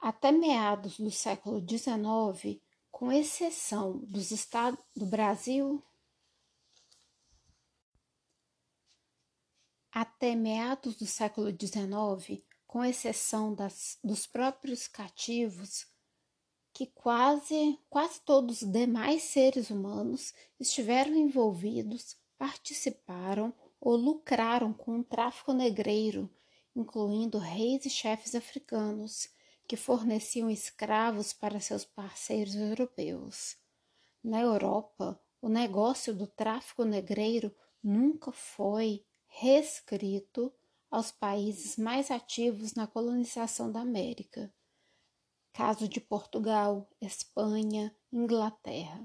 Até meados do século XIX, com exceção dos estados do Brasil, até meados do século XIX, com exceção das, dos próprios cativos, que quase, quase todos os demais seres humanos estiveram envolvidos, participaram ou lucraram com o tráfico negreiro, incluindo reis e chefes africanos que forneciam escravos para seus parceiros europeus. Na Europa, o negócio do tráfico negreiro nunca foi reescrito aos países mais ativos na colonização da América. Caso de Portugal, Espanha, Inglaterra.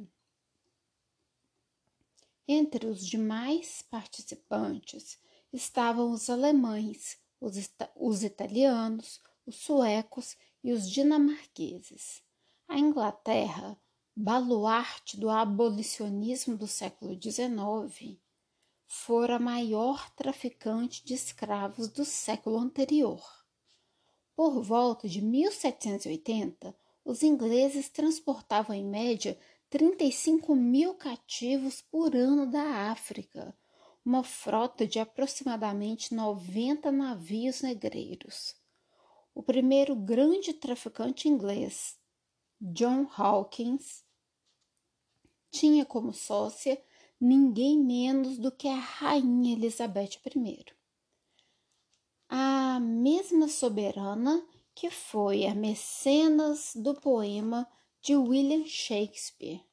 Entre os demais participantes estavam os alemães, os, os italianos, os suecos e os dinamarqueses. A Inglaterra, baluarte do abolicionismo do século XIX, fora a maior traficante de escravos do século anterior. Por volta de 1780, os ingleses transportavam em média 35 mil cativos por ano da África, uma frota de aproximadamente 90 navios negreiros. O primeiro grande traficante inglês, John Hawkins, tinha como sócia ninguém menos do que a Rainha Elizabeth I. A mesma soberana que foi a mecenas do poema de William Shakespeare.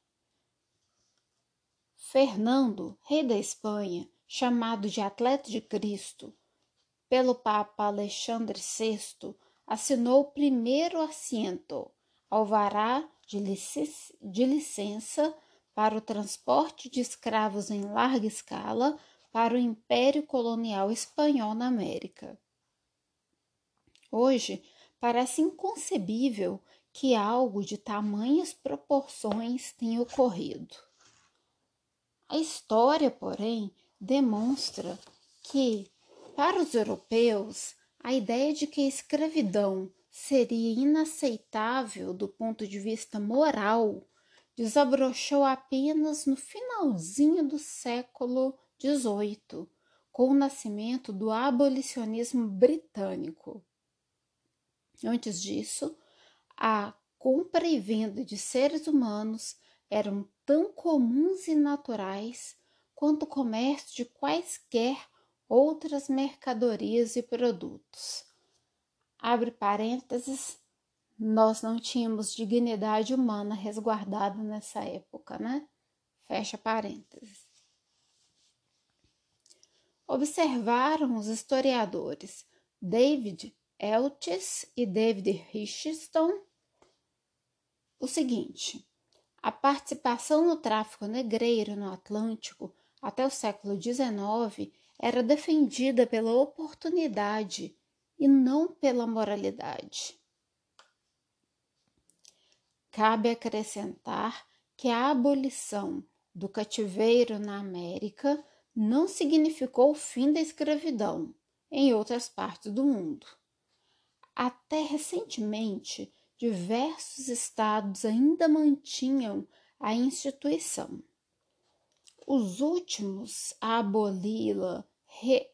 Fernando, rei da Espanha, chamado de Atleta de Cristo pelo Papa Alexandre VI, assinou o primeiro assento, alvará de, licença, de licença para o transporte de escravos em larga escala para o Império Colonial Espanhol na América. Hoje, parece inconcebível que algo de tamanhas proporções tenha ocorrido. A história, porém, demonstra que, para os europeus, a ideia de que a escravidão seria inaceitável do ponto de vista moral desabrochou apenas no finalzinho do século XVIII, com o nascimento do abolicionismo britânico. Antes disso, a compra e venda de seres humanos eram tão comuns e naturais quanto o comércio de quaisquer outras mercadorias e produtos. Abre parênteses, nós não tínhamos dignidade humana resguardada nessa época, né? Fecha parênteses. Observaram os historiadores David Eltis e David Richardson o seguinte: a participação no tráfico negreiro no Atlântico até o século XIX era defendida pela oportunidade e não pela moralidade. Cabe acrescentar que a abolição do cativeiro na América não significou o fim da escravidão em outras partes do mundo. Até recentemente, diversos estados ainda mantinham a instituição. Os últimos a aboli-la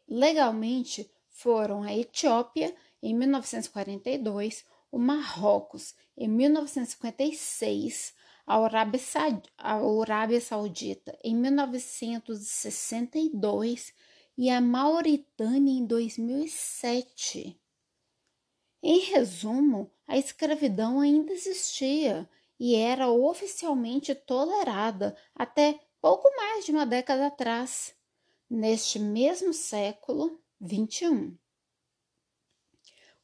legalmente foram a Etiópia em 1942, o Marrocos em 1956, a Arábia, a Arábia Saudita em 1962 e a Mauritânia em 2007. Em resumo, a escravidão ainda existia e era oficialmente tolerada até pouco mais de uma década atrás, neste mesmo século XXI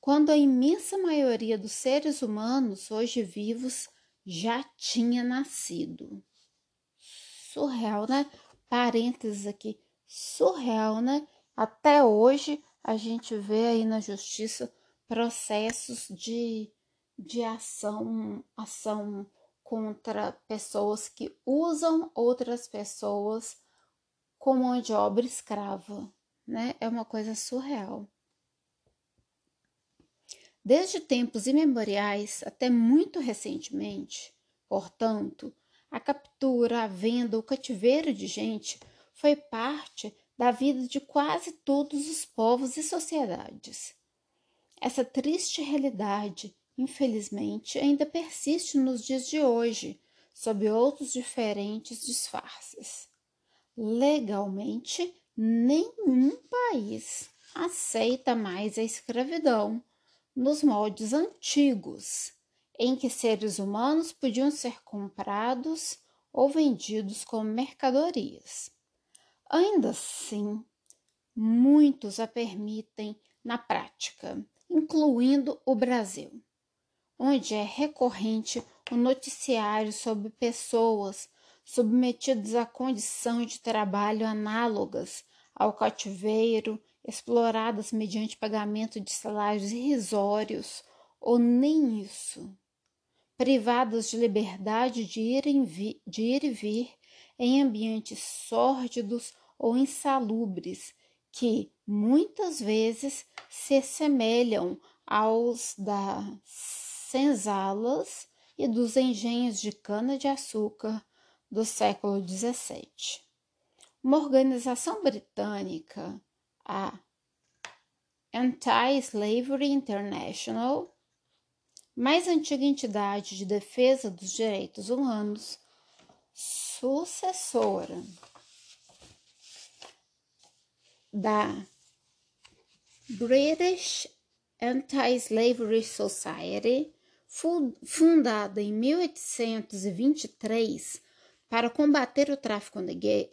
quando a imensa maioria dos seres humanos hoje vivos já tinha nascido. Surreal, né? Parênteses aqui, surreal, né? Até hoje a gente vê aí na justiça processos de, de ação, ação contra pessoas que usam outras pessoas como mão de obra escrava, né? É uma coisa surreal. Desde tempos imemoriais até muito recentemente, portanto, a captura, a venda, o cativeiro de gente foi parte da vida de quase todos os povos e sociedades. Essa triste realidade, infelizmente, ainda persiste nos dias de hoje, sob outros diferentes disfarces. Legalmente, nenhum país aceita mais a escravidão nos moldes antigos, em que seres humanos podiam ser comprados ou vendidos como mercadorias. Ainda assim, muitos a permitem na prática, incluindo o Brasil, onde é recorrente o noticiário sobre pessoas submetidas a condição de trabalho análogas ao cativeiro, exploradas mediante pagamento de salários irrisórios, ou nem isso, privadas de liberdade de ir, de ir e vir em ambientes sórdidos ou insalubres que muitas vezes se assemelham aos das senzalas e dos engenhos de cana-de-açúcar do século XVII. Uma organização britânica, a Anti-Slavery International, mais antiga entidade de defesa dos direitos humanos, sucessora da British Anti-Slavery Society, fundada em 1823 para combater o tráfico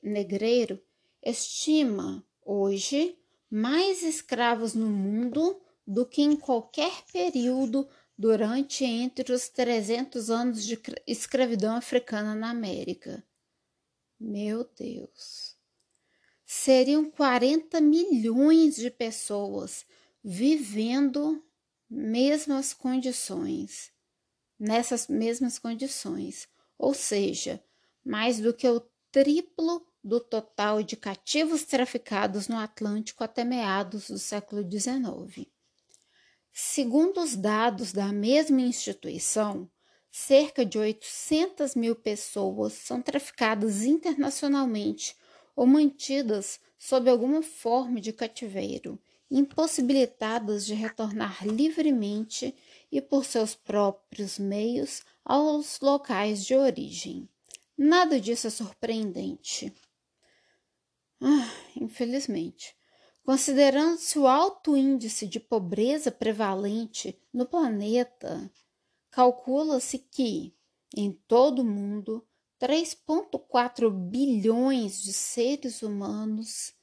negreiro, estima hoje mais escravos no mundo do que em qualquer período durante entre os 300 anos de escravidão africana na América. Meu Deus! seriam 40 milhões de pessoas vivendo mesmas condições, nessas mesmas condições, ou seja, mais do que o triplo do total de cativos traficados no Atlântico até meados do século XIX. Segundo os dados da mesma instituição, cerca de 800 mil pessoas são traficadas internacionalmente ou mantidas sob alguma forma de cativeiro, impossibilitadas de retornar livremente e por seus próprios meios aos locais de origem. Nada disso é surpreendente. Ah, infelizmente. Considerando-se o alto índice de pobreza prevalente no planeta, calcula-se que, em todo o mundo, 3,4 bilhões de seres humanos,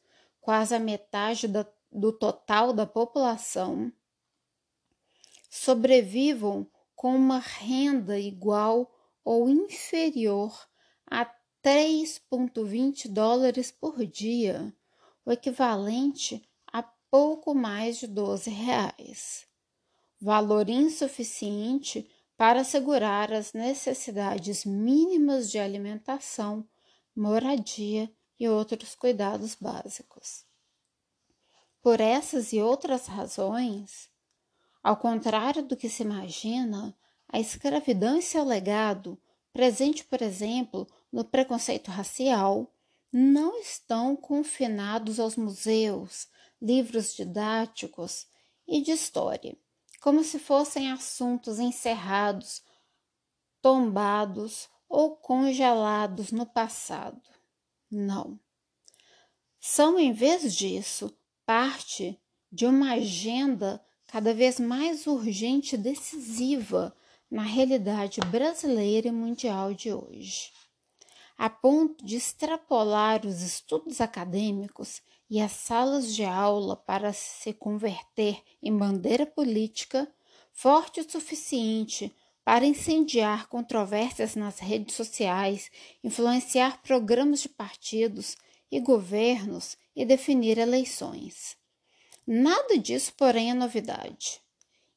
quase a metade da, do total da população, sobrevivam com uma renda igual ou inferior a 3,20 dólares por dia, o equivalente a pouco mais de 12 reais. Valor insuficiente para assegurar as necessidades mínimas de alimentação, moradia e outros cuidados básicos. Por essas e outras razões, ao contrário do que se imagina, a escravidão e seu legado, presente, por exemplo, no preconceito racial, não estão confinados aos museus, livros didáticos e de história como se fossem assuntos encerrados, tombados ou congelados no passado. Não. São, em vez disso, parte de uma agenda cada vez mais urgente e decisiva na realidade brasileira e mundial de hoje, a ponto de extrapolar os estudos acadêmicos e as salas de aula para se converter em bandeira política forte o suficiente para incendiar controvérsias nas redes sociais, influenciar programas de partidos e governos e definir eleições. Nada disso, porém, é novidade.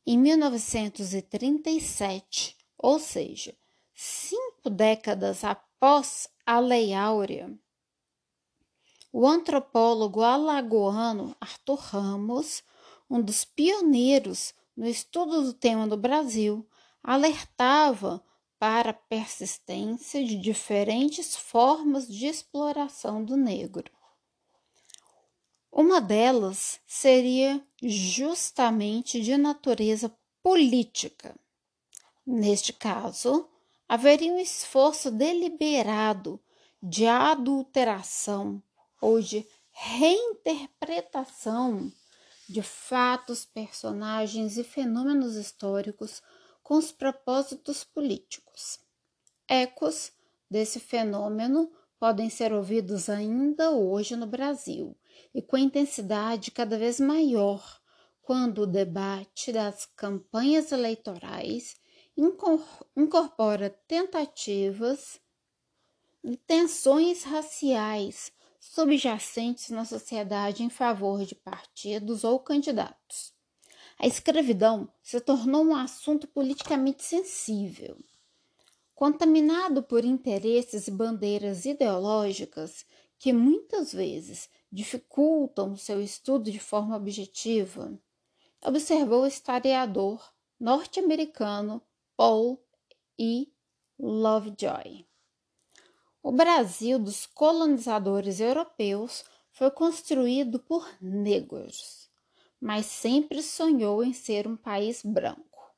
Em 1937, ou seja, cinco décadas após a Lei Áurea, o antropólogo alagoano Arthur Ramos, um dos pioneiros no estudo do tema do Brasil, alertava para a persistência de diferentes formas de exploração do negro. Uma delas seria justamente de natureza política. Neste caso, haveria um esforço deliberado de adulteração ou de reinterpretação de fatos, personagens e fenômenos históricos com os propósitos políticos. Ecos desse fenômeno podem ser ouvidos ainda hoje no Brasil e com intensidade cada vez maior quando o debate das campanhas eleitorais incorpora tentativas e tensões raciais subjacentes na sociedade em favor de partidos ou candidatos. A escravidão se tornou um assunto politicamente sensível. Contaminado por interesses e bandeiras ideológicas que muitas vezes dificultam seu estudo de forma objetiva, observou o historiador norte-americano Paul E. Lovejoy. O Brasil dos colonizadores europeus foi construído por negros, mas sempre sonhou em ser um país branco.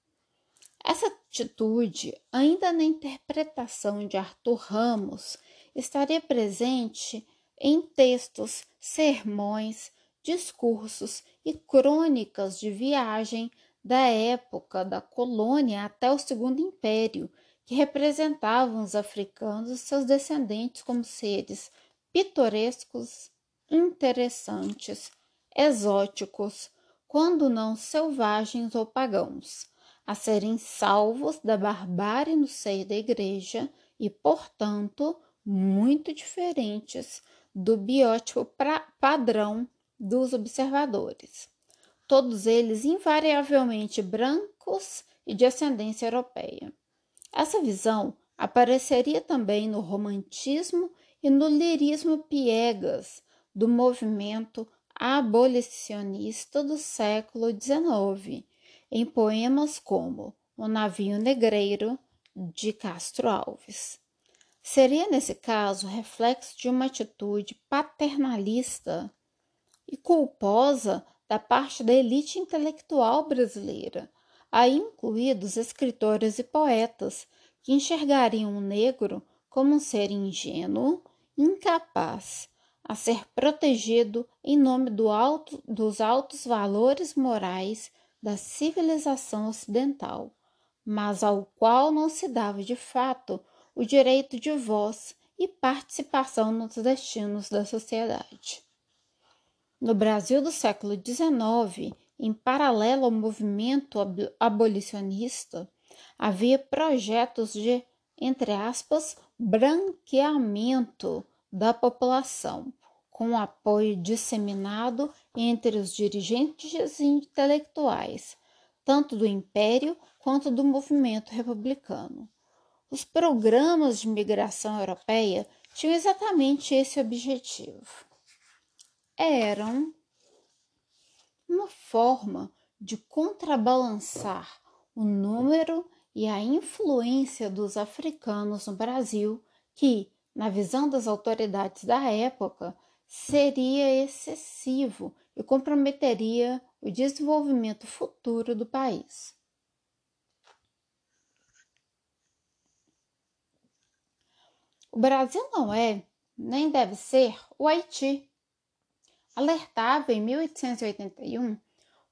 Essa atitude, ainda na interpretação de Arthur Ramos, estaria presente em textos, sermões, discursos e crônicas de viagem da época da colônia até o Segundo Império, que representavam os africanos e seus descendentes como seres pitorescos, interessantes, exóticos, quando não selvagens ou pagãos, a serem salvos da barbárie no seio da igreja e, portanto, muito diferentes do biótipo padrão dos observadores, todos eles invariavelmente brancos e de ascendência europeia. Essa visão apareceria também no romantismo e no lirismo piegas do movimento abolicionista do século XIX, em poemas como O Navio Negreiro de Castro Alves. Seria, nesse caso, reflexo de uma atitude paternalista e culposa da parte da elite intelectual brasileira, aí incluídos escritores e poetas que enxergariam o negro como um ser ingênuo, incapaz a ser protegido em nome do alto, dos altos valores morais da civilização ocidental, mas ao qual não se dava de fato o direito de voz e participação nos destinos da sociedade. No Brasil do século XIX, em paralelo ao movimento abolicionista, havia projetos de, entre aspas, branqueamento da população, com apoio disseminado entre os dirigentes intelectuais, tanto do Império quanto do movimento republicano. Os programas de migração europeia tinham exatamente esse objetivo. Eram uma forma de contrabalançar o número e a influência dos africanos no Brasil, que, na visão das autoridades da época, seria excessivo e comprometeria o desenvolvimento futuro do país. O Brasil não é, nem deve ser, o Haiti alertava em 1881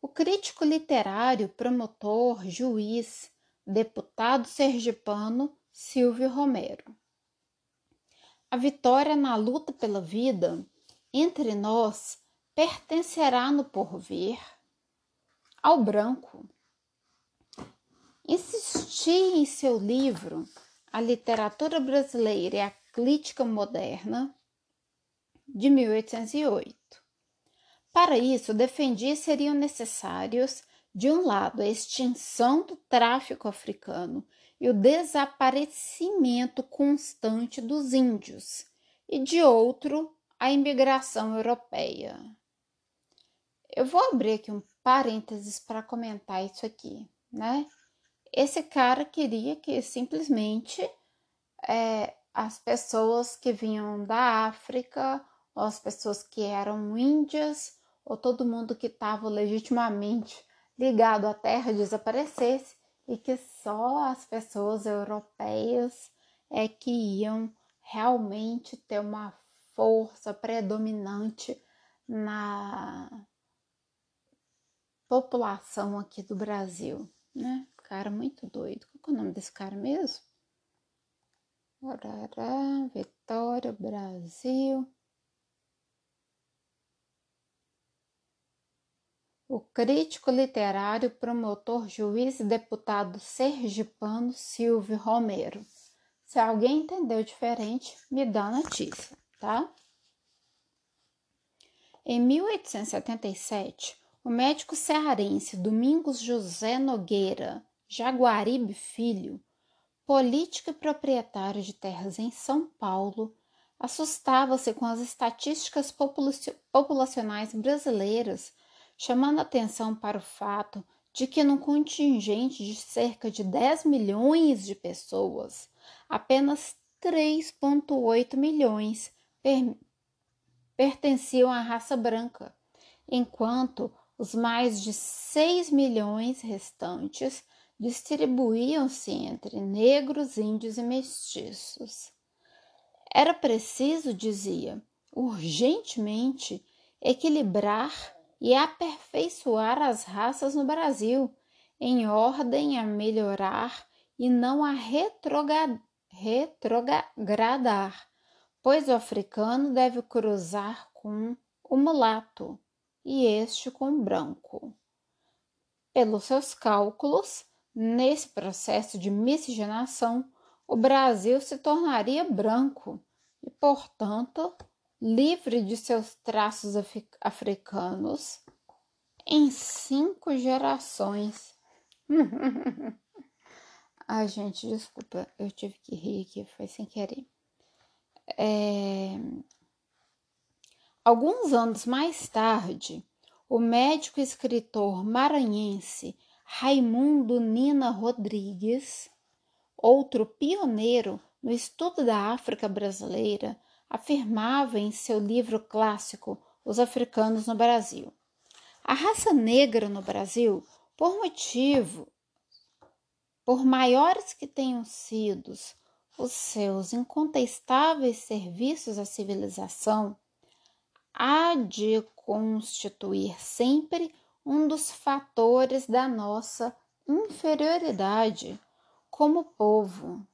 o crítico literário, promotor, juiz, deputado sergipano Silvio Romero. A vitória na luta pela vida entre nós pertencerá no porvir ao branco. Insisti em seu livro A Literatura Brasileira e a Crítica Moderna, de 1808. Para isso, defendi seriam necessários, de um lado, a extinção do tráfico africano e o desaparecimento constante dos índios, e de outro, a imigração europeia. Eu vou abrir aqui um parênteses para comentar isso aqui, né? Esse cara queria que simplesmente é, as pessoas que vinham da África, ou as pessoas que eram índias, ou todo mundo que estava legitimamente ligado à terra desaparecesse e que só as pessoas europeias é que iam realmente ter uma força predominante na população aqui do Brasil, né? Cara muito doido. Qual é o nome desse cara mesmo? Arará, Vitória, Brasil. O crítico literário, promotor, juiz e deputado sergipano Silvio Romero. Se alguém entendeu diferente, me dá notícia, tá? Em 1877, o médico cearense Domingos José Nogueira Jaguaribe Filho, político e proprietário de terras em São Paulo, assustava-se com as estatísticas populacionais brasileiras, chamando atenção para o fato de que, num contingente de cerca de 10 milhões de pessoas, apenas 3,8 milhões per pertenciam à raça branca, enquanto os mais de 6 milhões restantes distribuíam-se entre negros, índios e mestiços. Era preciso, dizia, urgentemente equilibrar e aperfeiçoar as raças no Brasil, em ordem a melhorar e não a retrogradar, pois o africano deve cruzar com o mulato e este com o branco. Pelos seus cálculos, nesse processo de miscigenação, o Brasil se tornaria branco e, portanto, livre de seus traços africanos em cinco gerações. Ai, gente, desculpa, eu tive que rir aqui, foi sem querer. É... Alguns anos mais tarde, o médico e escritor maranhense Raimundo Nina Rodrigues, outro pioneiro no estudo da África brasileira, afirmava em seu livro clássico Os Africanos no Brasil. A raça negra no Brasil, por motivo por maiores que tenham sido os seus incontestáveis serviços à civilização, há de constituir sempre um dos fatores da nossa inferioridade como povo.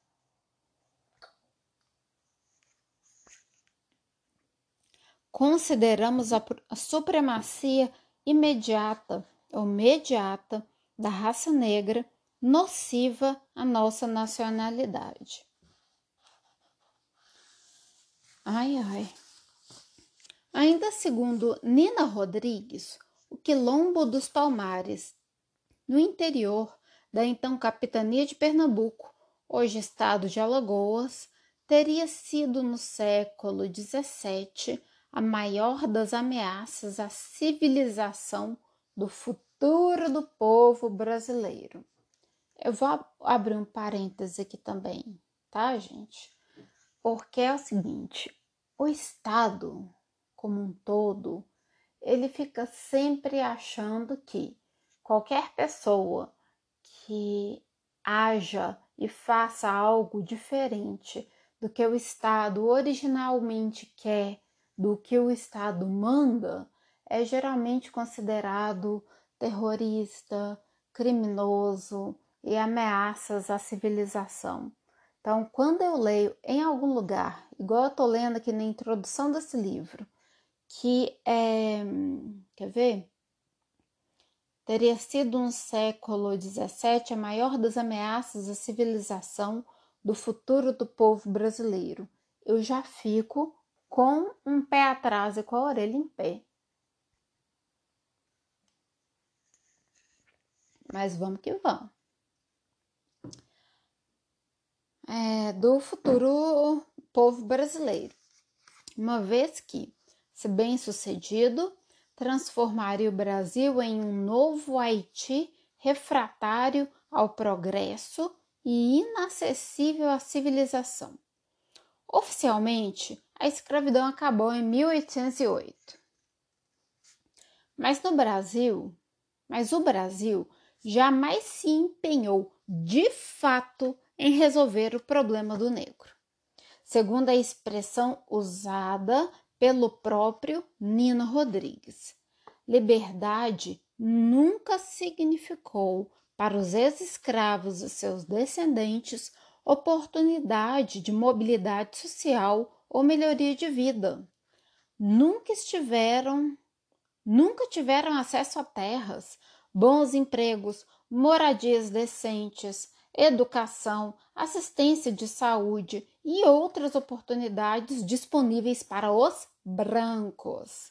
Consideramos a, a supremacia imediata ou mediata da raça negra nociva à nossa nacionalidade. Ai, ai. Ainda segundo Nina Rodrigues, o Quilombo dos Palmares, no interior da então capitania de Pernambuco, hoje estado de Alagoas, teria sido no século XVII a maior das ameaças à civilização do futuro do povo brasileiro. Eu vou abrir um parêntese aqui também, tá, gente? Porque é o seguinte: o Estado, como um todo, ele fica sempre achando que qualquer pessoa que haja e faça algo diferente do que o Estado originalmente quer, do que o Estado manda, é geralmente considerado terrorista, criminoso, e ameaças à civilização. Então, quando eu leio em algum lugar, igual eu estou lendo aqui na introdução desse livro, que é. Quer ver? Teria sido no século XVII a maior das ameaças à civilização do futuro do povo brasileiro. Eu já fico com um pé atrás e com a orelha em pé. Mas vamos que vamos. é, do futuro povo brasileiro, uma vez que, se bem sucedido, transformaria o Brasil em um novo Haiti refratário ao progresso e inacessível à civilização. Oficialmente, a escravidão acabou em 1808. Mas no Brasil, mas o Brasil jamais se empenhou de fato em resolver o problema do negro, segundo a expressão usada pelo próprio Nino Rodrigues. Liberdade nunca significou para os ex-escravos e seus descendentes oportunidade de mobilidade social ou melhoria de vida. Nunca estiveram, nunca tiveram acesso a terras, bons empregos, moradias decentes, educação, assistência de saúde e outras oportunidades disponíveis para os brancos.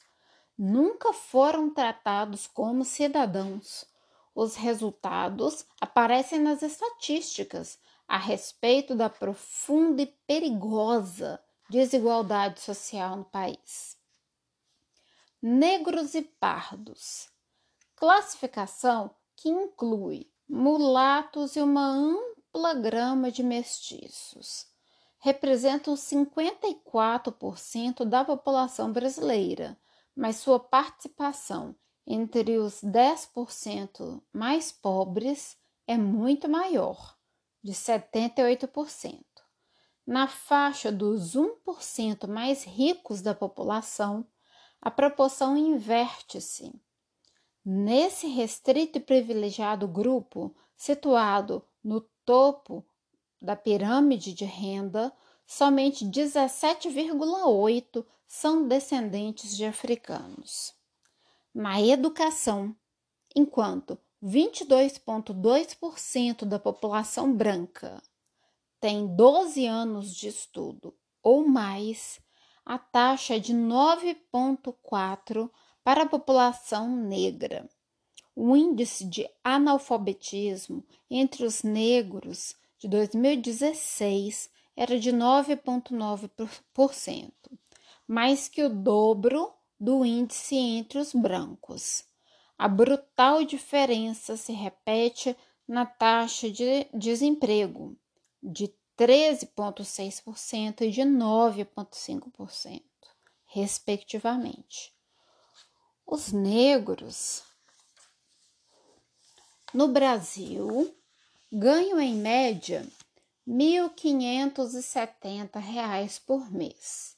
Nunca foram tratados como cidadãos. Os resultados aparecem nas estatísticas a respeito da profunda e perigosa desigualdade social no país. Negros e pardos. Classificação que inclui mulatos e uma ampla grama de mestiços. Representam 54% da população brasileira, mas sua participação entre os 10% mais pobres é muito maior, de 78%. Na faixa dos 1% mais ricos da população, a proporção inverte-se Nesse restrito e privilegiado grupo, situado no topo da pirâmide de renda, somente 17,8 são descendentes de africanos. Na educação, enquanto 22,2% da população branca tem 12 anos de estudo ou mais, a taxa é de 9,4% para a população negra. O índice de analfabetismo entre os negros de 2016 era de 9,9%, mais que o dobro do índice entre os brancos. A brutal diferença se repete na taxa de desemprego, de 13,6% e de 9,5%, respectivamente. Os negros no Brasil ganham em média R$ 1.570 por mês,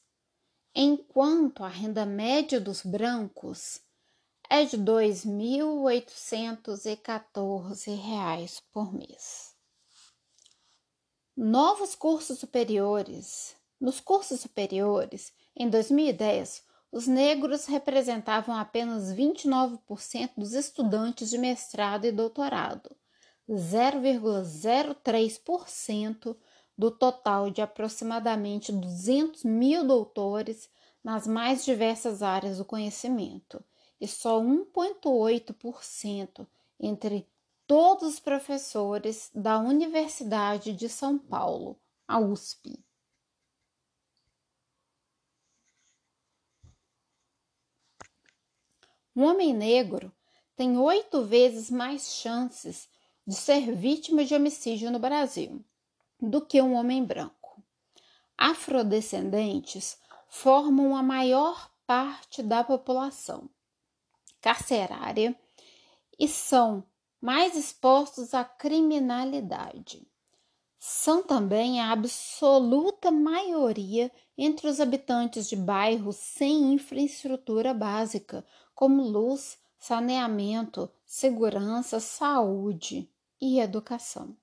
enquanto a renda média dos brancos é de R$ 2.814 por mês. Novos cursos superiores. Nos cursos superiores, em 2010, os negros representavam apenas 29% dos estudantes de mestrado e doutorado, 0,03% do total de aproximadamente 200 mil doutores nas mais diversas áreas do conhecimento, e só 1,8% entre todos os professores da Universidade de São Paulo, a USP. Um homem negro tem oito vezes mais chances de ser vítima de homicídio no Brasil do que um homem branco. Afrodescendentes formam a maior parte da população carcerária e são mais expostos à criminalidade. São também a absoluta maioria entre os habitantes de bairros sem infraestrutura básica, como luz, saneamento, segurança, saúde e educação.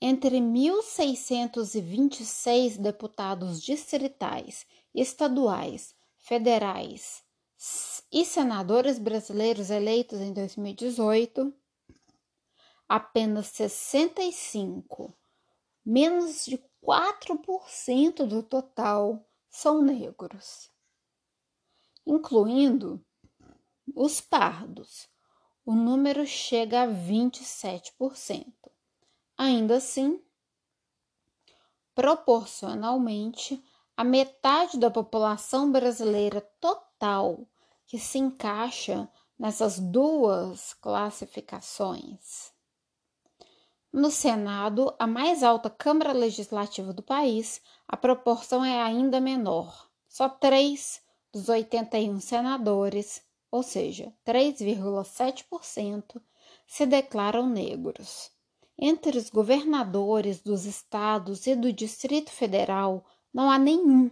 Entre 1.626 deputados distritais, estaduais, federais e senadores brasileiros eleitos em 2018, apenas 65, menos de 4% do total, são negros incluindo os pardos. O número chega a 27%. Ainda assim, proporcionalmente, a metade da população brasileira total que se encaixa nessas duas classificações. No Senado, a mais alta Câmara Legislativa do país, a proporção é ainda menor. Só três dos 81 senadores, ou seja, 3,7%, se declaram negros. Entre os governadores dos estados e do Distrito Federal, não há nenhum.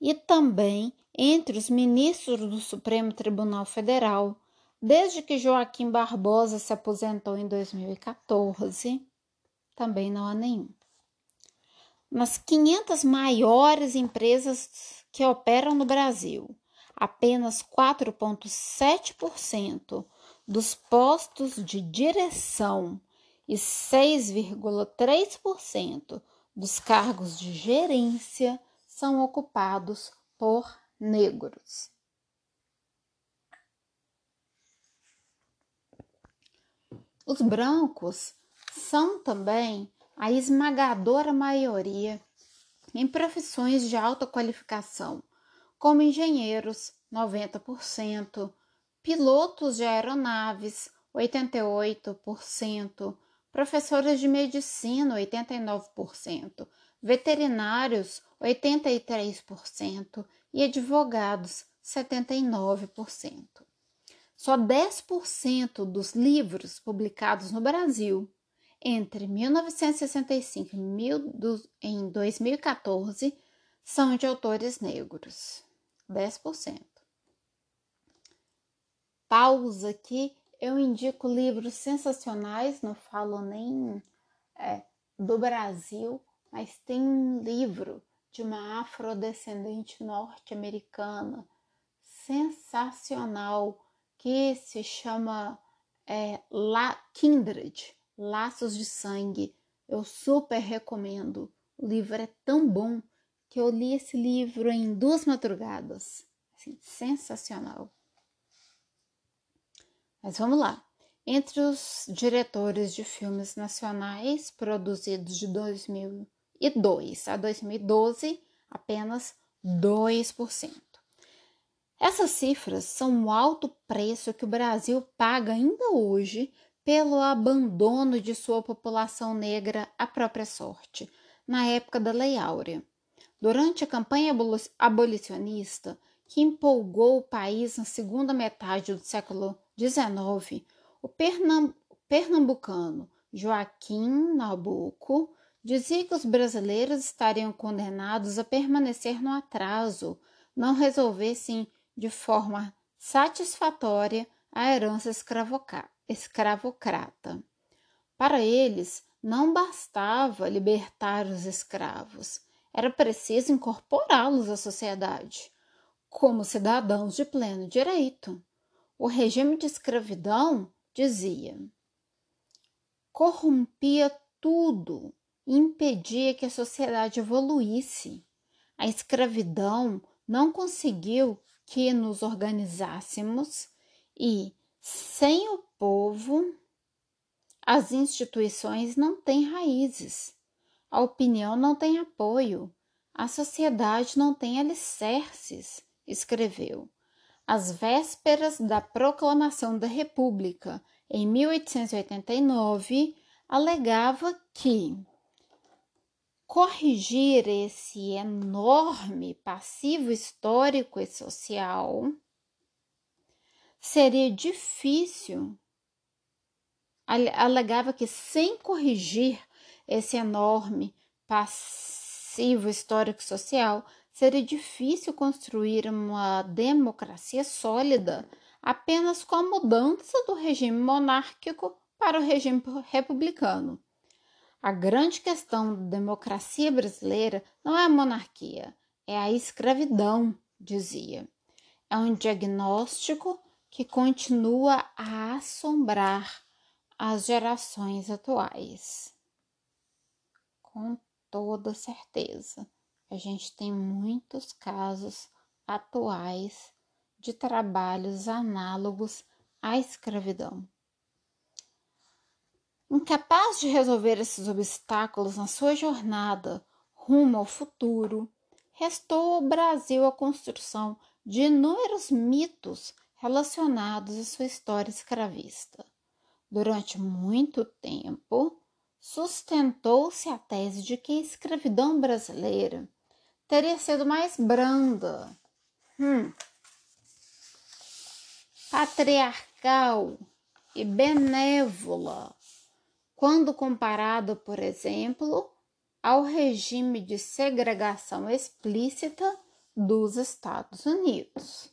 E também entre os ministros do Supremo Tribunal Federal, desde que Joaquim Barbosa se aposentou em 2014, também não há nenhum. Nas 500 maiores empresas que operam no Brasil, apenas 4,7% dos postos de direção e 6,3% dos cargos de gerência são ocupados por negros. Os brancos são também a esmagadora maioria em profissões de alta qualificação, como engenheiros, 90%, pilotos de aeronaves, 88%, professores de medicina, 89%, veterinários, 83% e advogados, 79%. Só 10% dos livros publicados no Brasil entre 1965 e 2014 são de autores negros. 10%. Pausa aqui, eu indico livros sensacionais, não falo nem é, do Brasil, mas tem um livro de uma afrodescendente norte-americana sensacional que se chama é, La Kindred, Laços de Sangue. Eu super recomendo. O livro é tão bom que eu li esse livro em duas madrugadas. Assim, sensacional. Mas vamos lá. Entre os diretores de filmes nacionais produzidos de 2002 a 2012, apenas 2%. Essas cifras são o alto preço que o Brasil paga ainda hoje pelo abandono de sua população negra à própria sorte, na época da Lei Áurea. Durante a campanha abolicionista, que empolgou o país na segunda metade do século XIX, o pernambucano Joaquim Nabuco dizia que os brasileiros estariam condenados a permanecer no atraso, não resolvessem de forma satisfatória a herança escravocrata. Para eles, não bastava libertar os escravos, era preciso incorporá-los à sociedade, como cidadãos de pleno direito. O regime de escravidão, dizia, corrompia tudo impedia que a sociedade evoluísse. A escravidão não conseguiu que nos organizássemos e, sem o povo, as instituições não têm raízes. A opinião não tem apoio, a sociedade não tem alicerces, escreveu. Às vésperas da proclamação da República, em 1889, alegava que corrigir esse enorme passivo histórico e social seria difícil. Alegava que sem corrigir esse enorme passivo histórico-social, seria difícil construir uma democracia sólida apenas com a mudança do regime monárquico para o regime republicano. A grande questão da democracia brasileira não é a monarquia, é a escravidão, dizia. É um diagnóstico que continua a assombrar as gerações atuais com toda certeza. A gente tem muitos casos atuais de trabalhos análogos à escravidão. Incapaz de resolver esses obstáculos na sua jornada rumo ao futuro, restou ao Brasil a construção de inúmeros mitos relacionados à sua história escravista. Durante muito tempo, sustentou-se a tese de que a escravidão brasileira teria sido mais branda, hum, patriarcal e benévola quando comparada, por exemplo, ao regime de segregação explícita dos Estados Unidos.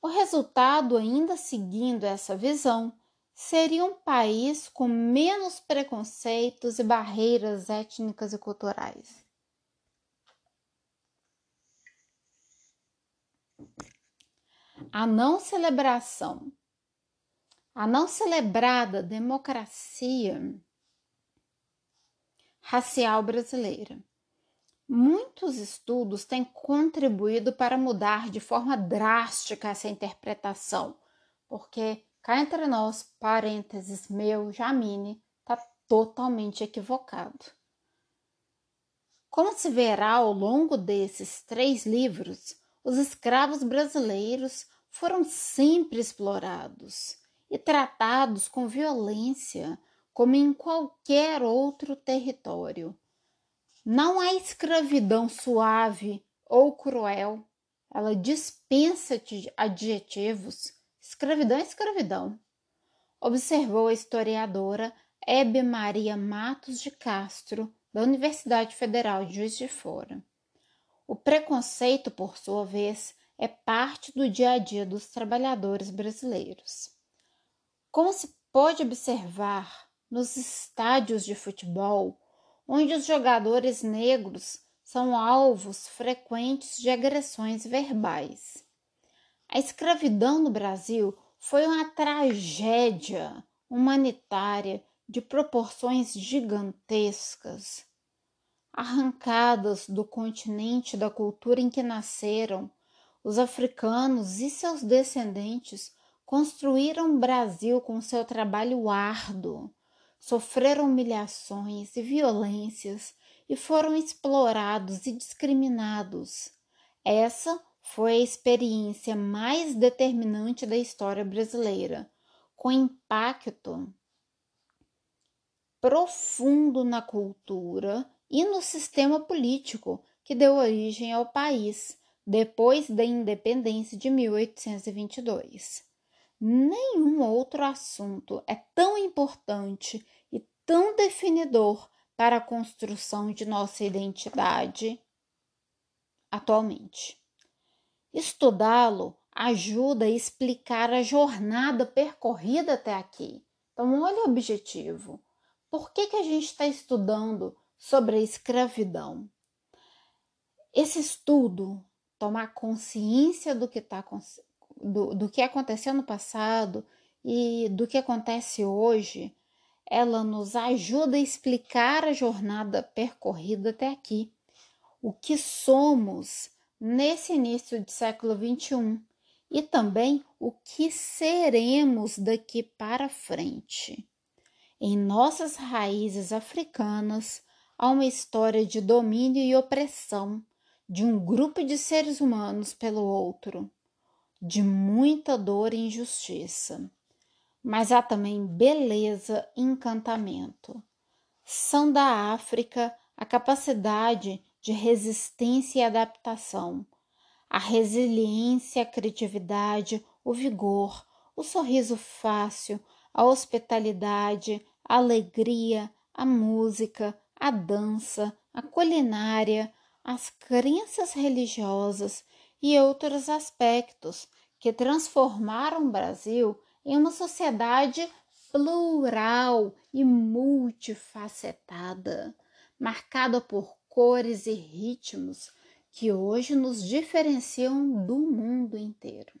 O resultado, ainda seguindo essa visão, seria um país com menos preconceitos e barreiras étnicas e culturais. A não celebração a não celebrada democracia racial brasileira. Muitos estudos têm contribuído para mudar de forma drástica essa interpretação, porque cá entre nós, parênteses meu, Jamine, está totalmente equivocado. Como se verá ao longo desses três livros, os escravos brasileiros foram sempre explorados e tratados com violência, como em qualquer outro território. Não há escravidão suave ou cruel. Ela dispensa adjetivos. Escravidão é escravidão. Observou a historiadora Hebe Maria Matos de Castro, da Universidade Federal de Juiz de Fora. O preconceito, por sua vez, é parte do dia a dia dos trabalhadores brasileiros. Como se pode observar nos estádios de futebol, onde os jogadores negros são alvos frequentes de agressões verbais. A escravidão no Brasil foi uma tragédia humanitária de proporções gigantescas. Arrancadas do continente da cultura em que nasceram, os africanos e seus descendentes construíram o Brasil com seu trabalho árduo, sofreram humilhações e violências e foram explorados e discriminados. Essa foi a experiência mais determinante da história brasileira, com impacto profundo na cultura e no sistema político que deu origem ao país depois da independência de 1822. Nenhum outro assunto é tão importante e tão definidor para a construção de nossa identidade atualmente. Estudá-lo ajuda a explicar a jornada percorrida até aqui. Então, olha o objetivo. Por que, que a gente está estudando sobre a escravidão? Esse estudo, tomar consciência do que está do, do que aconteceu no passado e do que acontece hoje, ela nos ajuda a explicar a jornada percorrida até aqui, o que somos nesse início de século XXI e também o que seremos daqui para frente. Em nossas raízes africanas há uma história de domínio e opressão de um grupo de seres humanos pelo outro de muita dor e injustiça. Mas há também beleza e encantamento. São da África a capacidade de resistência e adaptação, a resiliência, a criatividade, o vigor, o sorriso fácil, a hospitalidade, a alegria, a música, a dança, a culinária, as crenças religiosas e outros aspectos que transformaram o Brasil em uma sociedade plural e multifacetada, marcada por cores e ritmos que hoje nos diferenciam do mundo inteiro.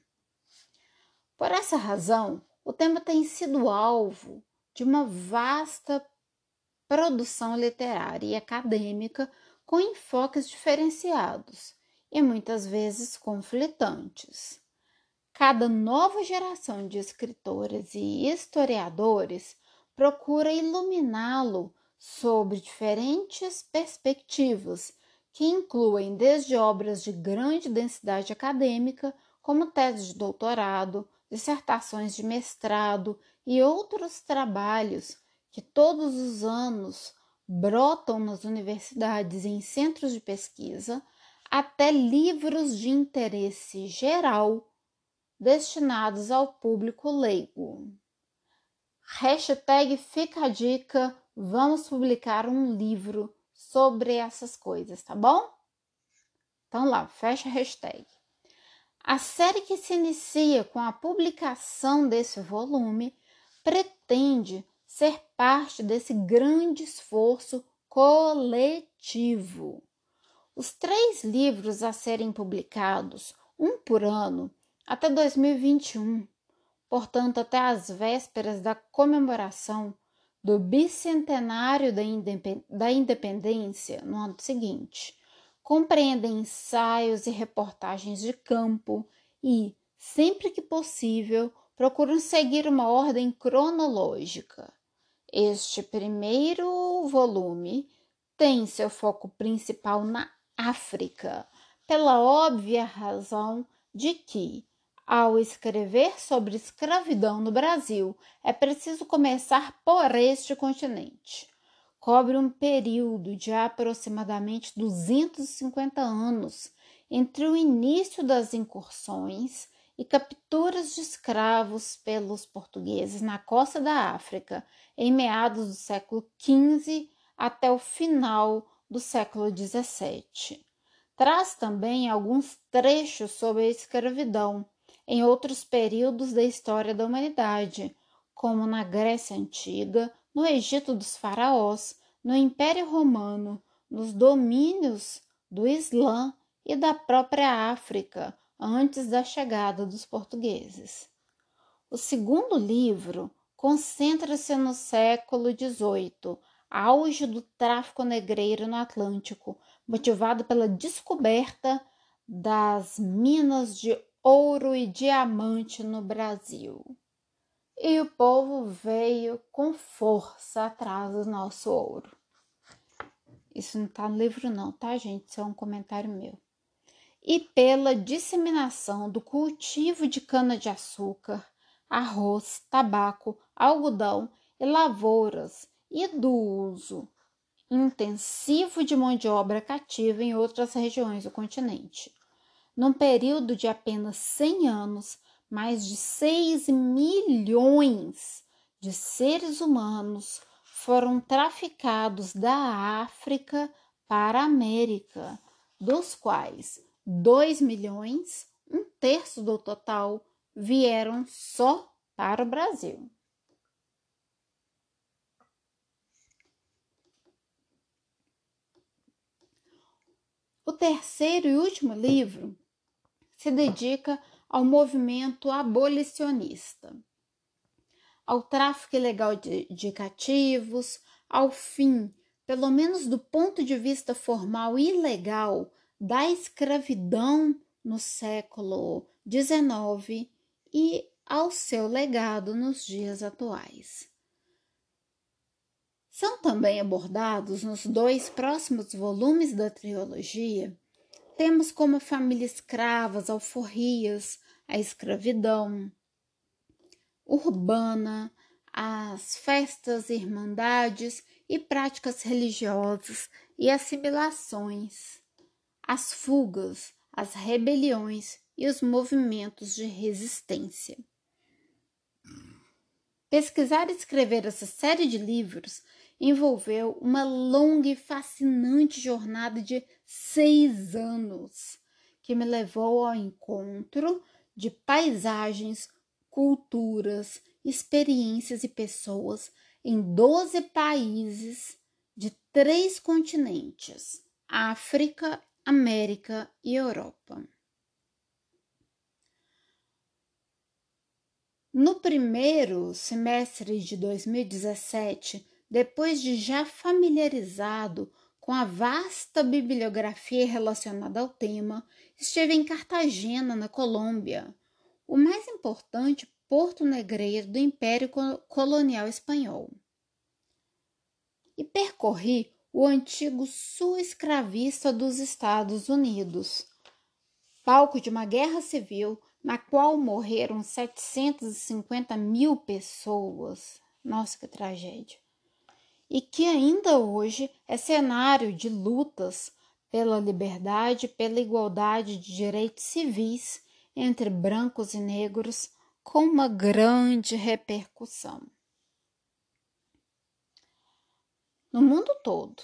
Por essa razão, o tema tem sido alvo de uma vasta produção literária e acadêmica com enfoques diferenciados e muitas vezes conflitantes. Cada nova geração de escritores e historiadores procura iluminá-lo sobre diferentes perspectivas que incluem desde obras de grande densidade acadêmica, como teses de doutorado, dissertações de mestrado e outros trabalhos que todos os anos brotam nas universidades e em centros de pesquisa, até livros de interesse geral destinados ao público leigo. Hashtag fica a dica, vamos publicar um livro sobre essas coisas, tá bom? Então lá, fecha a hashtag. A série que se inicia com a publicação desse volume pretende ser parte desse grande esforço coletivo. Os três livros a serem publicados, um por ano, até 2021, portanto, até as vésperas da comemoração do bicentenário da independência no ano seguinte, compreendem ensaios e reportagens de campo e, sempre que possível, procuram seguir uma ordem cronológica. Este primeiro volume tem seu foco principal na África, pela óbvia razão de que, ao escrever sobre escravidão no Brasil, é preciso começar por este continente. Cobre um período de aproximadamente 250 anos entre o início das incursões e capturas de escravos pelos portugueses na costa da África em meados do século XV até o final do século XVII. Traz também alguns trechos sobre a escravidão em outros períodos da história da humanidade, como na Grécia Antiga, no Egito dos faraós, no Império Romano, nos domínios do Islã e da própria África antes da chegada dos portugueses. O segundo livro concentra-se no século XVIII, auge do tráfico negreiro no Atlântico, motivado pela descoberta das minas de ouro e diamante no Brasil. E o povo veio com força atrás do nosso ouro. Isso não tá no livro, não, tá, gente? Isso é um comentário meu. E pela disseminação do cultivo de cana-de-açúcar, arroz, tabaco, algodão e lavouras e do uso intensivo de mão de obra cativa em outras regiões do continente. Num período de apenas 100 anos, mais de 6 milhões de seres humanos foram traficados da África para a América, dos quais 2 milhões, um terço do total, vieram só para o Brasil. O terceiro e último livro se dedica ao movimento abolicionista, ao tráfico ilegal de, de cativos, ao fim, pelo menos do ponto de vista formal e legal, da escravidão no século XIX e ao seu legado nos dias atuais. São também abordados nos dois próximos volumes da trilogia temos como família escravas, alforrias, a escravidão urbana, as festas, irmandades e práticas religiosas e assimilações, as fugas, as rebeliões e os movimentos de resistência. Pesquisar e escrever essa série de livros envolveu uma longa e fascinante jornada de seis anos, que me levou ao encontro de paisagens, culturas, experiências e pessoas em 12 países de três continentes: África, América e Europa. No primeiro semestre de 2017, depois de já familiarizado com a vasta bibliografia relacionada ao tema, esteve em Cartagena, na Colômbia, o mais importante porto negreiro do Império Colonial Espanhol. E percorri o antigo sul escravista dos Estados Unidos, palco de uma guerra civil na qual morreram 750 mil pessoas. Nossa, que tragédia! E que ainda hoje é cenário de lutas pela liberdade, pela igualdade de direitos civis entre brancos e negros, com uma grande repercussão. No mundo todo.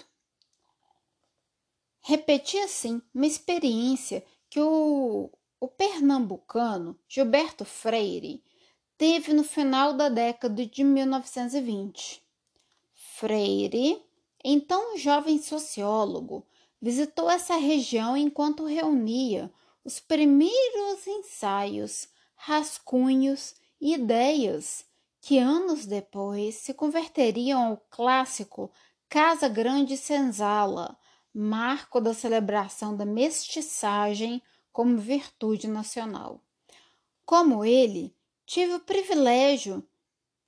Repeti assim uma experiência que o, o pernambucano Gilberto Freire teve no final da década de 1920. Freire, então jovem sociólogo, visitou essa região enquanto reunia os primeiros ensaios, rascunhos e ideias que anos depois se converteriam ao clássico Casa Grande Senzala, marco da celebração da mestiçagem como virtude nacional. Como ele, tive o privilégio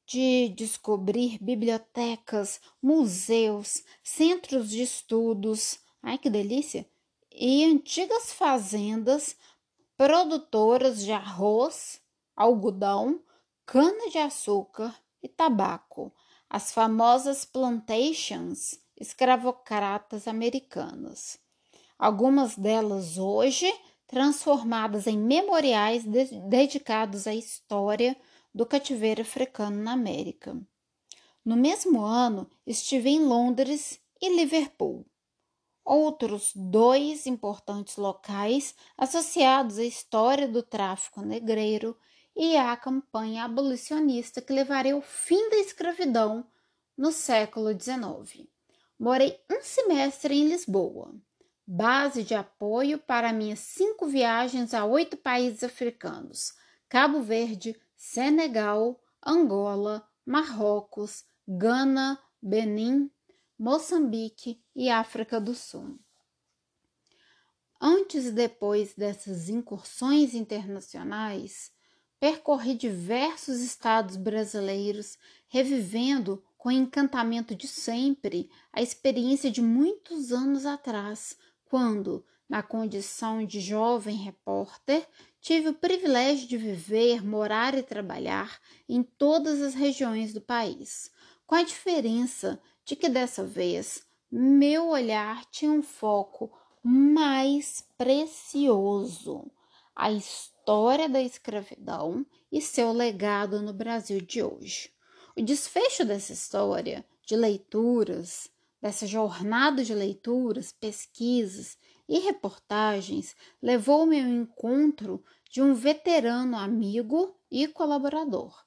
de descobrir bibliotecas, museus, centros de estudos, ai que delícia, e antigas fazendas produtoras de arroz, algodão, cana-de-açúcar e tabaco, as famosas plantations escravocratas americanas. Algumas delas hoje transformadas em memoriais de dedicados à história do cativeiro africano na América. No mesmo ano, estive em Londres e Liverpool. Outros dois importantes locais associados à história do tráfico negreiro e à campanha abolicionista que levaria ao fim da escravidão no século XIX. Morei um semestre em Lisboa, base de apoio para minhas cinco viagens a oito países africanos: Cabo Verde, Senegal, Angola, Marrocos, Gana, Benin, Moçambique e África do Sul. Antes e depois dessas incursões internacionais, percorri diversos estados brasileiros, revivendo com encantamento de sempre a experiência de muitos anos atrás, quando, na condição de jovem repórter, tive o privilégio de viver, morar e trabalhar em todas as regiões do país, com a diferença de que dessa vez meu olhar tinha um foco mais precioso a história da escravidão e seu legado no Brasil de hoje. O desfecho dessa história, de leituras, dessa jornada de leituras, pesquisas e reportagens, levou-me ao encontro de um veterano amigo e colaborador,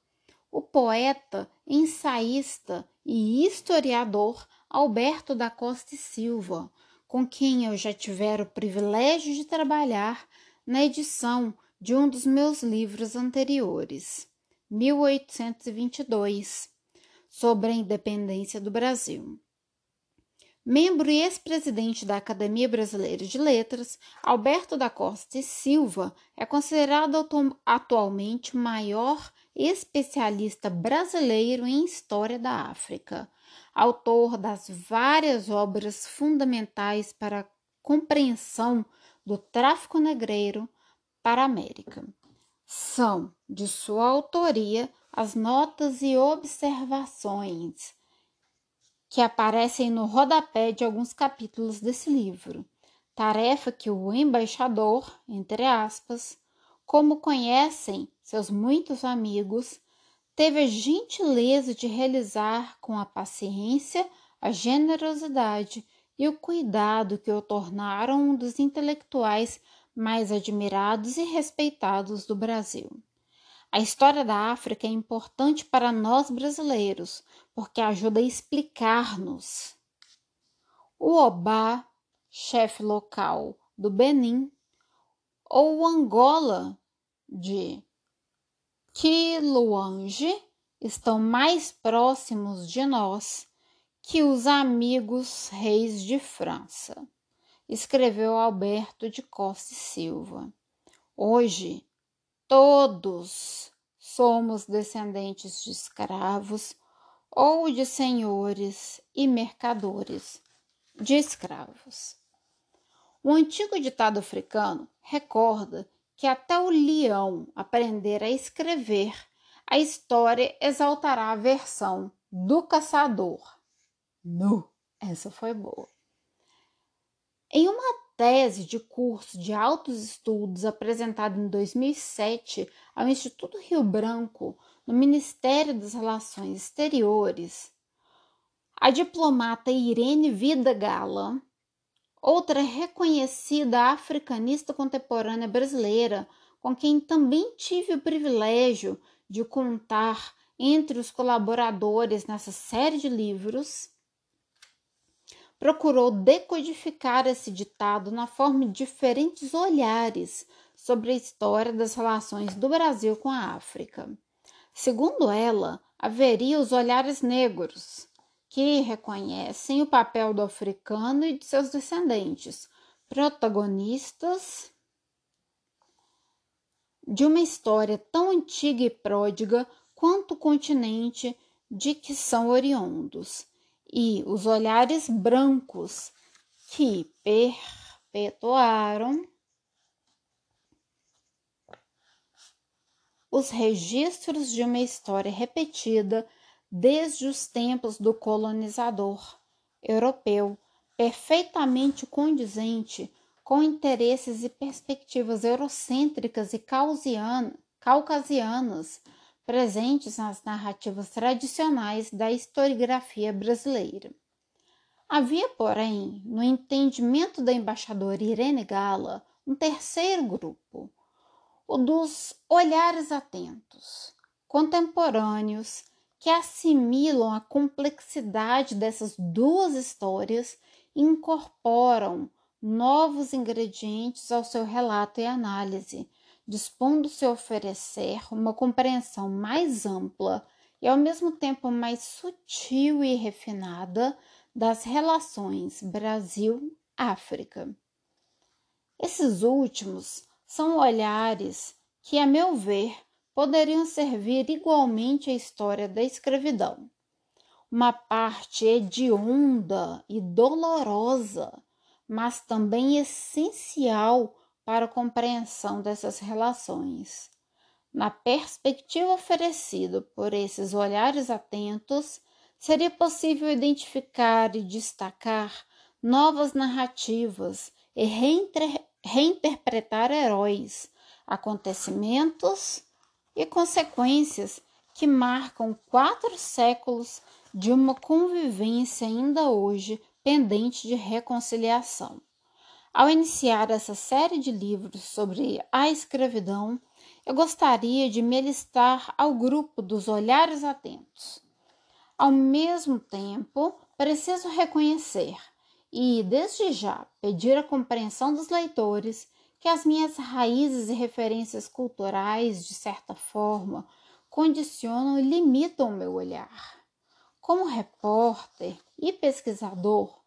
o poeta, ensaísta e historiador Alberto da Costa e Silva, com quem eu já tivera o privilégio de trabalhar na edição de um dos meus livros anteriores. 1822, sobre a independência do Brasil. Membro e ex-presidente da Academia Brasileira de Letras, Alberto da Costa e Silva é considerado atualmente o maior especialista brasileiro em história da África, autor das várias obras fundamentais para a compreensão do tráfico negreiro para a América. São de sua autoria as notas e observações que aparecem no rodapé de alguns capítulos desse livro, tarefa que o embaixador, entre aspas, como conhecem seus muitos amigos, teve a gentileza de realizar com a paciência, a generosidade e o cuidado que o tornaram um dos intelectuais mais admirados e respeitados do Brasil. A história da África é importante para nós brasileiros, porque ajuda a explicar-nos. O Obá, chefe local do Benin, ou Angola de Quiluange estão mais próximos de nós que os amigos reis de França escreveu Alberto de Costa e Silva. Hoje, todos somos descendentes de escravos ou de senhores e mercadores de escravos. O antigo ditado africano recorda que até o leão aprender a escrever, a história exaltará a versão do caçador. Nu, essa foi boa. Em uma tese de curso de altos estudos apresentada em 2007 ao Instituto Rio Branco, no Ministério das Relações Exteriores, a diplomata Irene Vida Gala, outra reconhecida africanista contemporânea brasileira, com quem também tive o privilégio de contar entre os colaboradores nessa série de livros, procurou decodificar esse ditado na forma de diferentes olhares sobre a história das relações do Brasil com a África. Segundo ela, haveria os olhares negros, que reconhecem o papel do africano e de seus descendentes, protagonistas de uma história tão antiga e pródiga quanto o continente de que são oriundos, e os olhares brancos que perpetuaram os registros de uma história repetida desde os tempos do colonizador europeu, perfeitamente condizente com interesses e perspectivas eurocêntricas e caucasianas presentes nas narrativas tradicionais da historiografia brasileira. Havia, porém, no entendimento da embaixadora Irene Gala, um terceiro grupo, o dos olhares atentos, contemporâneos, que assimilam a complexidade dessas duas histórias e incorporam novos ingredientes ao seu relato e análise, dispondo-se a oferecer uma compreensão mais ampla e ao mesmo tempo mais sutil e refinada das relações Brasil-África. Esses últimos são olhares que, a meu ver, poderiam servir igualmente à história da escravidão. Uma parte hedionda e dolorosa, mas também essencial para a compreensão dessas relações. Na perspectiva oferecida por esses olhares atentos, seria possível identificar e destacar novas narrativas e reinter reinterpretar heróis, acontecimentos e consequências que marcam quatro séculos de uma convivência ainda hoje pendente de reconciliação. Ao iniciar essa série de livros sobre a escravidão, eu gostaria de me alistar ao grupo dos olhares atentos. Ao mesmo tempo, preciso reconhecer e, desde já, pedir a compreensão dos leitores que as minhas raízes e referências culturais, de certa forma, condicionam e limitam o meu olhar. Como repórter e pesquisador,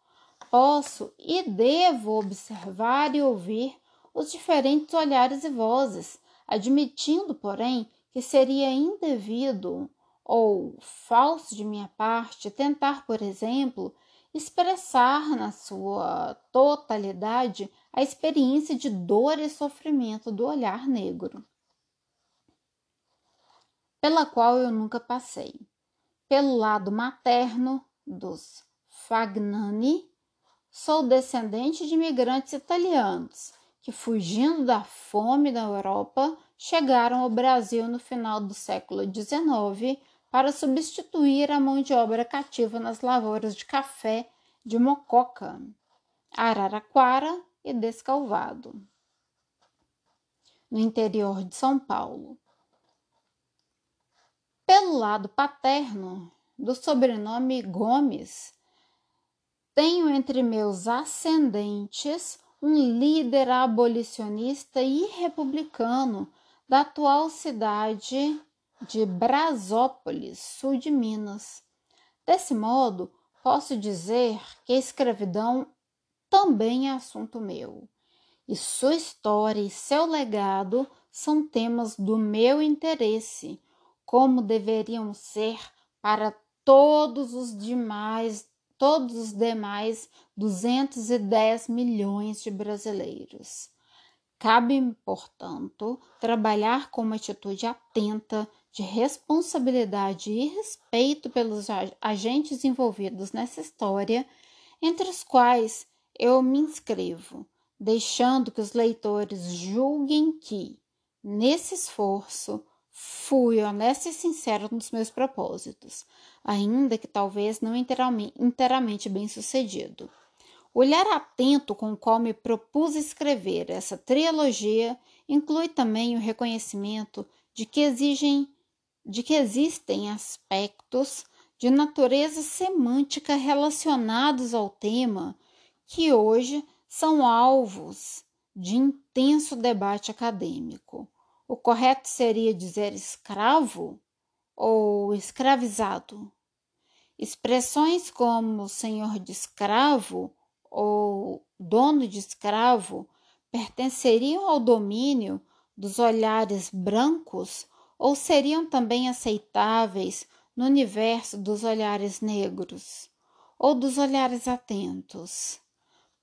posso e devo observar e ouvir os diferentes olhares e vozes, admitindo, porém, que seria indevido ou falso de minha parte tentar, por exemplo, expressar na sua totalidade a experiência de dor e sofrimento do olhar negro, pela qual eu nunca passei. Pelo lado materno dos Fagnani, sou descendente de imigrantes italianos que, fugindo da fome da Europa, chegaram ao Brasil no final do século XIX para substituir a mão de obra cativa nas lavouras de café de Mococa, Araraquara e Descalvado, no interior de São Paulo. Pelo lado paterno, do sobrenome Gomes, tenho entre meus ascendentes um líder abolicionista e republicano da atual cidade de Brasópolis, sul de Minas. Desse modo, posso dizer que a escravidão também é assunto meu, e sua história e seu legado são temas do meu interesse, como deveriam ser para todos os demais, todos os demais 210 milhões de brasileiros. Cabe, portanto, trabalhar com uma atitude atenta de responsabilidade e respeito pelos agentes envolvidos nessa história, entre os quais eu me inscrevo, deixando que os leitores julguem que, nesse esforço, fui honesto e sincero nos meus propósitos, ainda que talvez não inteiramente bem sucedido. O olhar atento com o qual me propus escrever essa trilogia inclui também o reconhecimento de que, exigem, de que existem aspectos de natureza semântica relacionados ao tema que hoje são alvos de intenso debate acadêmico. O correto seria dizer escravo ou escravizado. Expressões como senhor de escravo ou dono de escravo pertenceriam ao domínio dos olhares brancos ou seriam também aceitáveis no universo dos olhares negros ou dos olhares atentos.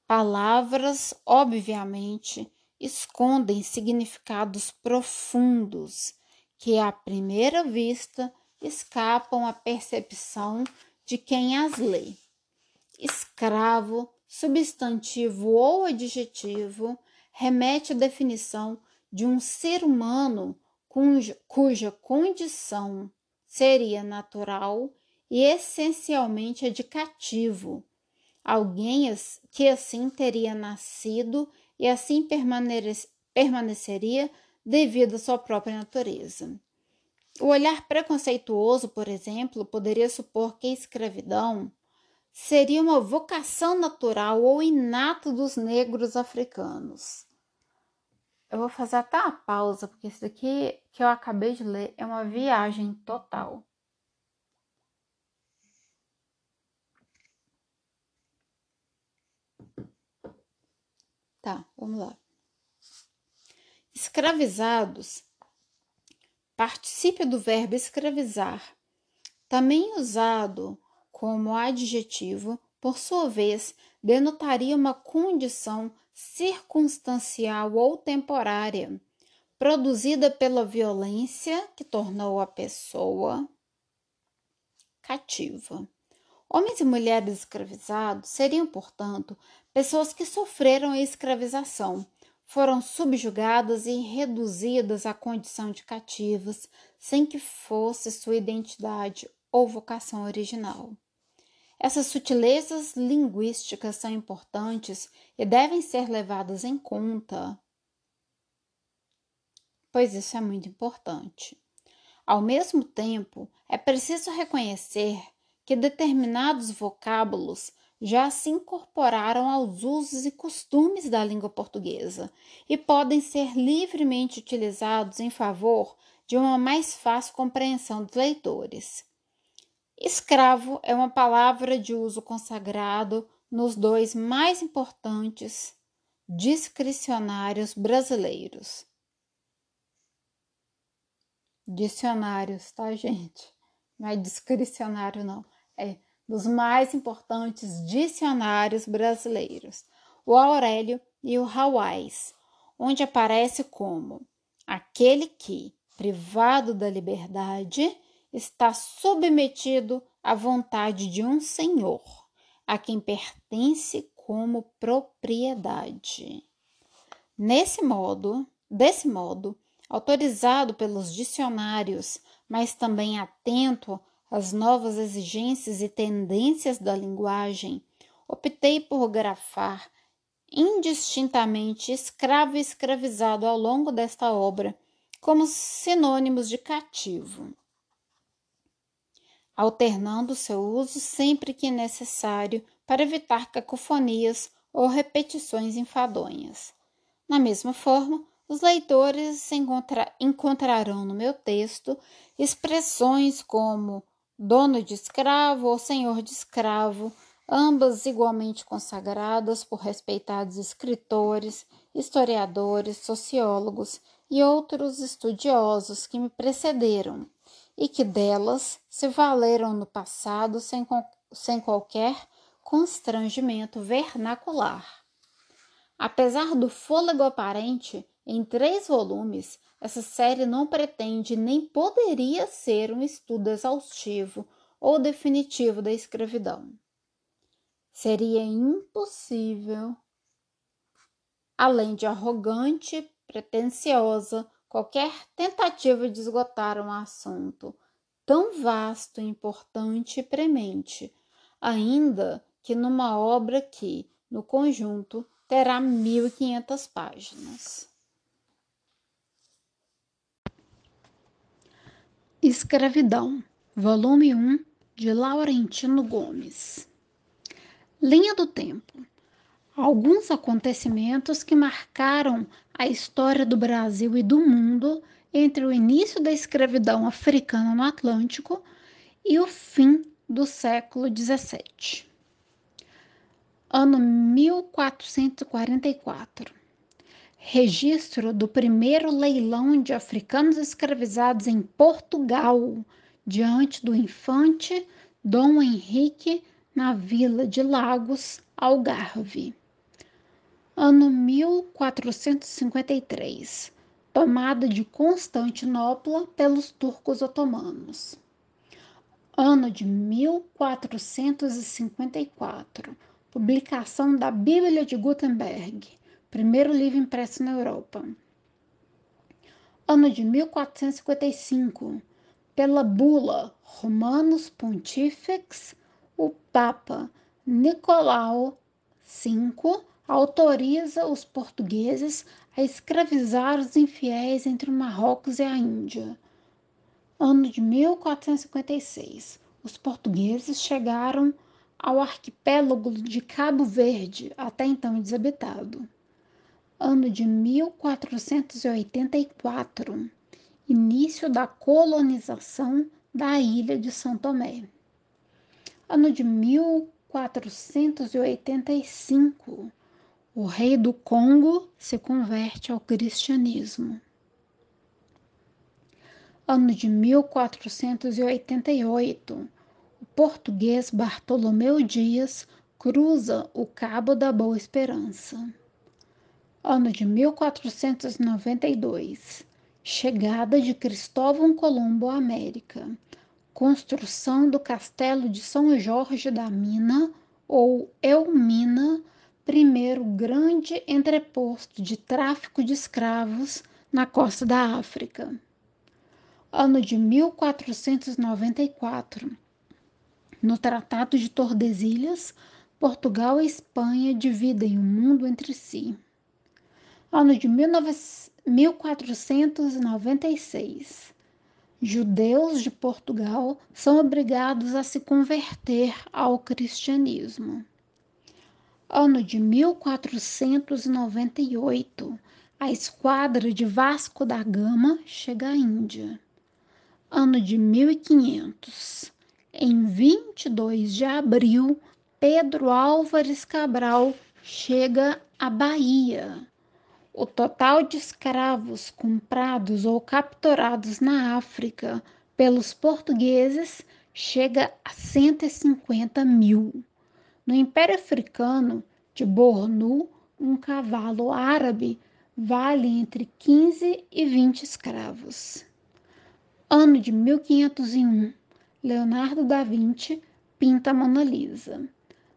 Palavras, obviamente, escondem significados profundos que, à primeira vista, escapam à percepção de quem as lê. Escravo substantivo ou adjetivo remete à definição de um ser humano cuja, cuja condição seria natural e essencialmente educativo, alguém que assim teria nascido e assim permaneceria devido à sua própria natureza. O olhar preconceituoso, por exemplo, poderia supor que a escravidão seria uma vocação natural ou inata dos negros africanos. Eu vou fazer até uma pausa, porque isso daqui que eu acabei de ler é uma viagem total. Tá, vamos lá. Escravizados. Particípio do verbo escravizar, também usado como adjetivo, por sua vez, denotaria uma condição circunstancial ou temporária, produzida pela violência que tornou a pessoa cativa. Homens e mulheres escravizados seriam, portanto, pessoas que sofreram a escravização, foram subjugadas e reduzidas à condição de cativas, sem que fosse sua identidade ou vocação original. Essas sutilezas linguísticas são importantes e devem ser levadas em conta, pois isso é muito importante. Ao mesmo tempo, é preciso reconhecer que determinados vocábulos já se incorporaram aos usos e costumes da língua portuguesa e podem ser livremente utilizados em favor de uma mais fácil compreensão dos leitores. Escravo é uma palavra de uso consagrado nos dois mais importantes discricionários brasileiros. Dicionários, tá, gente? Não é discricionário, não. É dos mais importantes dicionários brasileiros, o Aurélio e o Hawais, onde aparece como aquele que, privado da liberdade, está submetido à vontade de um senhor, a quem pertence como propriedade. Nesse modo, desse modo, autorizado pelos dicionários, mas também atento às novas exigências e tendências da linguagem, optei por grafar indistintamente escravo e escravizado ao longo desta obra como sinônimos de cativo alternando seu uso sempre que necessário para evitar cacofonias ou repetições enfadonhas. Na mesma forma, os leitores encontra encontrarão no meu texto expressões como dono de escravo ou senhor de escravo, ambas igualmente consagradas por respeitados escritores, historiadores, sociólogos e outros estudiosos que me precederam e que delas se valeram no passado sem, sem qualquer constrangimento vernacular. Apesar do fôlego aparente em três volumes, essa série não pretende nem poderia ser um estudo exaustivo ou definitivo da escravidão. Seria impossível, além de arrogante, pretensiosa, qualquer tentativa de esgotar um assunto tão vasto, importante e premente, ainda que numa obra que, no conjunto, terá 1.500 páginas. Escravidão, volume 1, de Laurentino Gomes. Linha do tempo. Alguns acontecimentos que marcaram a história do Brasil e do mundo entre o início da escravidão africana no Atlântico e o fim do século XVII ano 1444. Registro do primeiro leilão de africanos escravizados em Portugal, diante do infante Dom Henrique, na vila de Lagos, Algarve. Ano 1453. Tomada de Constantinopla pelos turcos otomanos. Ano de 1454 publicação da Bíblia de Gutenberg, primeiro livro impresso na Europa. Ano de 1455, pela bula Romanos Pontifex, o Papa Nicolau V autoriza os portugueses a escravizar os infiéis entre o Marrocos e a Índia. Ano de 1456, os portugueses chegaram ao arquipélago de Cabo Verde, até então desabitado. Ano de 1484 início da colonização da ilha de São Tomé. Ano de 1485 o rei do Congo se converte ao cristianismo. Ano de 1488 português Bartolomeu Dias cruza o Cabo da Boa Esperança. Ano de 1492. Chegada de Cristóvão Colombo à América. Construção do Castelo de São Jorge da Mina, ou Elmina, primeiro grande entreposto de tráfico de escravos na costa da África. Ano de 1494 no Tratado de Tordesilhas, Portugal e Espanha dividem o mundo entre si. Ano de 1496. Judeus de Portugal são obrigados a se converter ao cristianismo. Ano de 1498. A esquadra de Vasco da Gama chega à Índia. Ano de 1500 em 22 de abril, Pedro Álvares Cabral chega à Bahia. O total de escravos comprados ou capturados na África pelos portugueses chega a 150 mil. No Império Africano de Bornu, um cavalo árabe vale entre 15 e 20 escravos. Ano de 1501 Leonardo da Vinci pinta a Mona Lisa.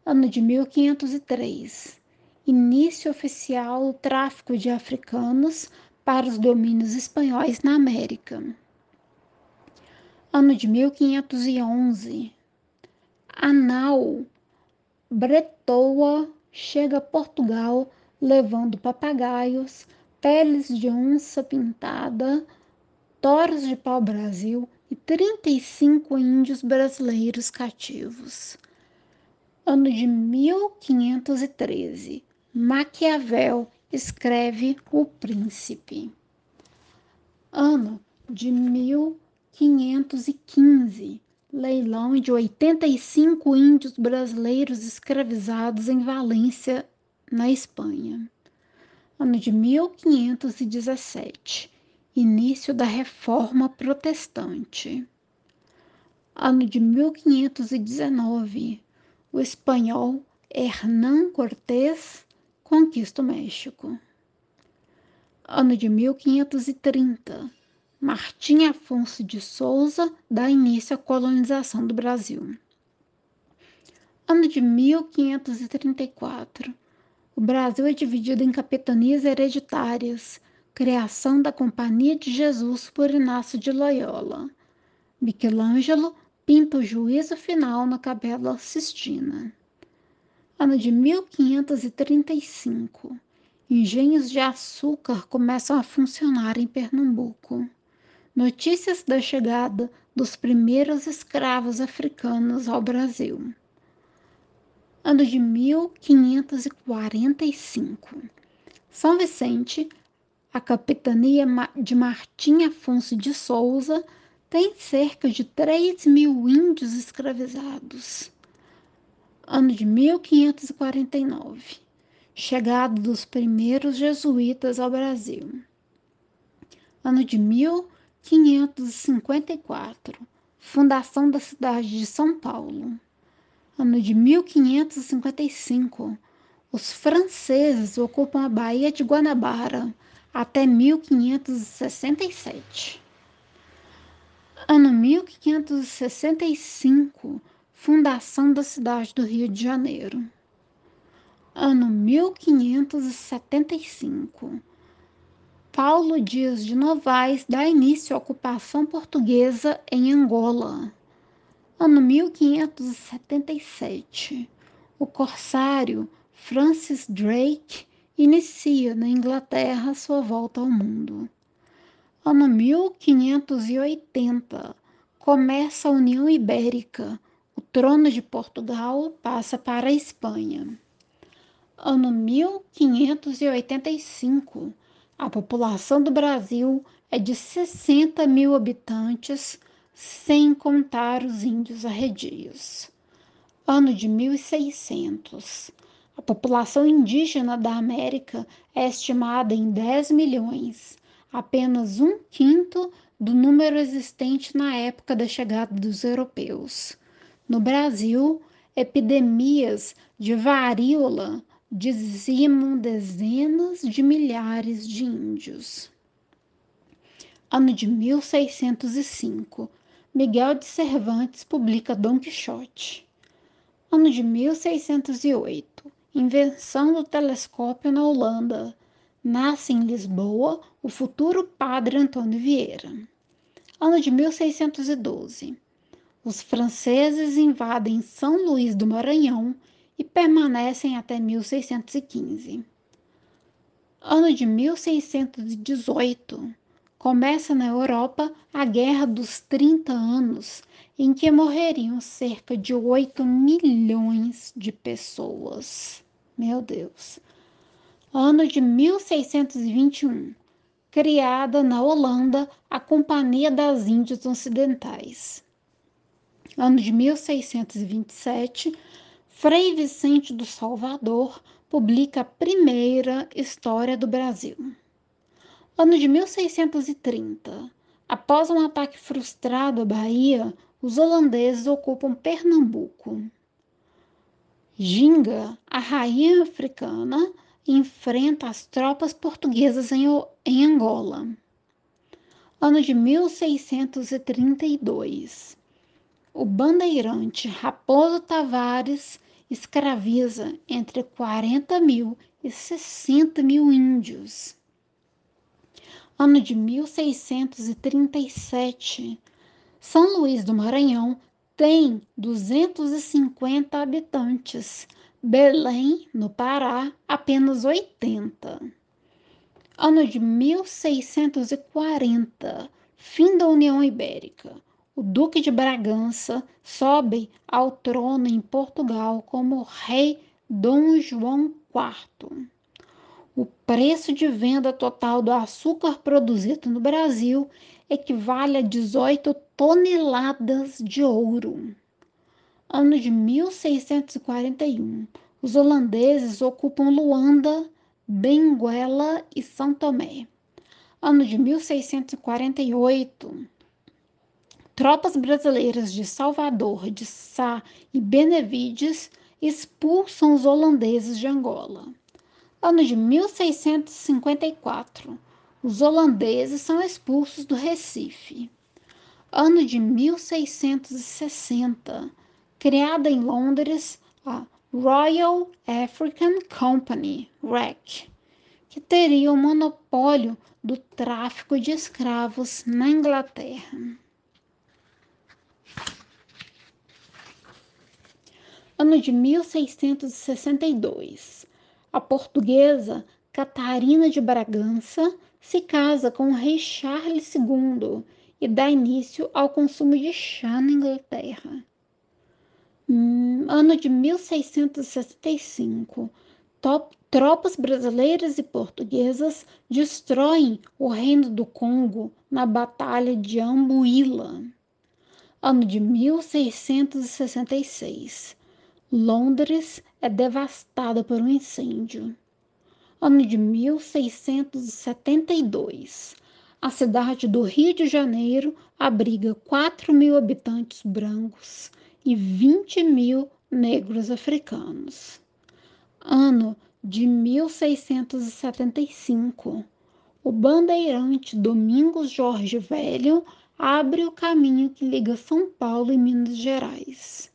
Ano de 1503. Início oficial do tráfico de africanos para os domínios espanhóis na América. Ano de 1511. Anal Bretoa chega a Portugal levando papagaios, peles de onça pintada, toros de pau-brasil e 35 índios brasileiros cativos. Ano de 1513, Maquiavel escreve O Príncipe. Ano de 1515, leilão de 85 índios brasileiros escravizados em Valência, na Espanha. Ano de 1517, início da Reforma Protestante. Ano de 1519, o espanhol Hernán Cortés conquista o México. Ano de 1530, Martim Afonso de Souza dá início à colonização do Brasil. Ano de 1534, o Brasil é dividido em capitanias hereditárias, criação da Companhia de Jesus por Inácio de Loyola. Michelangelo pinta o juízo final na Capela Sistina. Ano de 1535. Engenhos de açúcar começam a funcionar em Pernambuco. Notícias da chegada dos primeiros escravos africanos ao Brasil. Ano de 1545. São Vicente, a capitania de Martim Afonso de Souza, tem cerca de 3 mil índios escravizados ano de 1549, chegada dos primeiros jesuítas ao Brasil. Ano de 1554, fundação da cidade de São Paulo. Ano de 1555, os franceses ocupam a Baía de Guanabara até 1567. Ano 1565, Fundação da cidade do Rio de Janeiro. Ano 1575. Paulo Dias de Novaes dá início à ocupação portuguesa em Angola. Ano 1577. O corsário Francis Drake inicia na Inglaterra sua volta ao mundo. Ano 1580. Começa a União Ibérica trono de Portugal passa para a Espanha. Ano 1585, a população do Brasil é de 60 mil habitantes, sem contar os índios arredios. Ano de 1600, a população indígena da América é estimada em 10 milhões, apenas um quinto do número existente na época da chegada dos europeus. No Brasil, epidemias de varíola dizimam dezenas de milhares de índios. Ano de 1605, Miguel de Cervantes publica Dom Quixote. Ano de 1608, invenção do telescópio na Holanda. Nasce em Lisboa o futuro padre Antônio Vieira. Ano de 1612, os franceses invadem São Luís do Maranhão e permanecem até 1615. Ano de 1618 começa na Europa a Guerra dos 30 Anos, em que morreriam cerca de 8 milhões de pessoas. Meu Deus. Ano de 1621 criada na Holanda a Companhia das Índias Ocidentais ano de 1627, Frei Vicente do Salvador publica a primeira História do Brasil. Ano de 1630, após um ataque frustrado à Bahia, os holandeses ocupam Pernambuco. Ginga, a rainha africana, enfrenta as tropas portuguesas em, em Angola. Ano de 1632 o bandeirante Raposo Tavares escraviza entre 40 mil e 60 mil índios. Ano de 1637, São Luís do Maranhão tem 250 habitantes, Belém, no Pará, apenas 80. Ano de 1640, fim da União Ibérica o Duque de Bragança sobe ao trono em Portugal como rei Dom João IV. O preço de venda total do açúcar produzido no Brasil equivale a 18 toneladas de ouro. Ano de 1641, os holandeses ocupam Luanda, Benguela e São Tomé. Ano de 1648, Tropas brasileiras de Salvador, de Sá e Benevides expulsam os holandeses de Angola. Ano de 1654, os holandeses são expulsos do Recife. Ano de 1660, criada em Londres a Royal African Company, RAC, que teria o monopólio do tráfico de escravos na Inglaterra. Ano de 1662. A portuguesa Catarina de Bragança se casa com o rei Charles II e dá início ao consumo de chá na Inglaterra. Hum, ano de 1665. Top, tropas brasileiras e portuguesas destroem o reino do Congo na Batalha de Ambuila. Ano de 1666. Londres é devastada por um incêndio. Ano de 1672. A cidade do Rio de Janeiro abriga 4 mil habitantes brancos e 20 mil negros africanos. Ano de 1675. O bandeirante Domingos Jorge Velho abre o caminho que liga São Paulo e Minas Gerais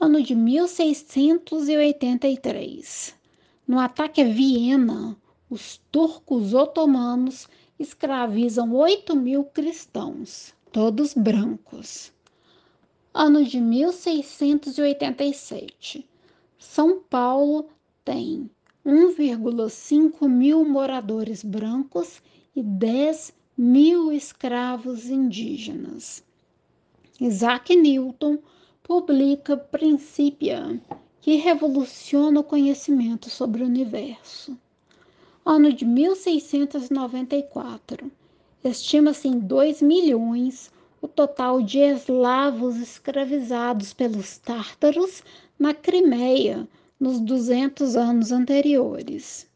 ano de 1683. No ataque a Viena, os turcos otomanos escravizam 8 mil cristãos, todos brancos. Ano de 1687. São Paulo tem 1,5 mil moradores brancos e 10 mil escravos indígenas. Isaac Newton publica Principia, que revoluciona o conhecimento sobre o universo. Ano de 1694. Estima-se em 2 milhões o total de eslavos escravizados pelos tártaros na Crimeia nos 200 anos anteriores.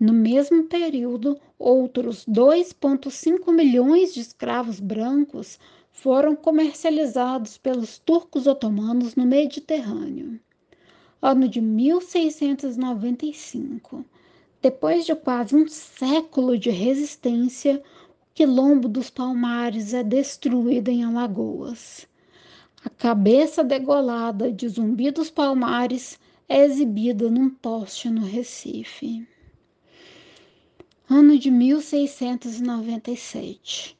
No mesmo período, outros 2,5 milhões de escravos brancos foram comercializados pelos turcos otomanos no Mediterrâneo. Ano de 1695. Depois de quase um século de resistência, o quilombo dos Palmares é destruído em Alagoas. A cabeça degolada de Zumbi dos Palmares é exibida num poste no Recife. Ano de 1697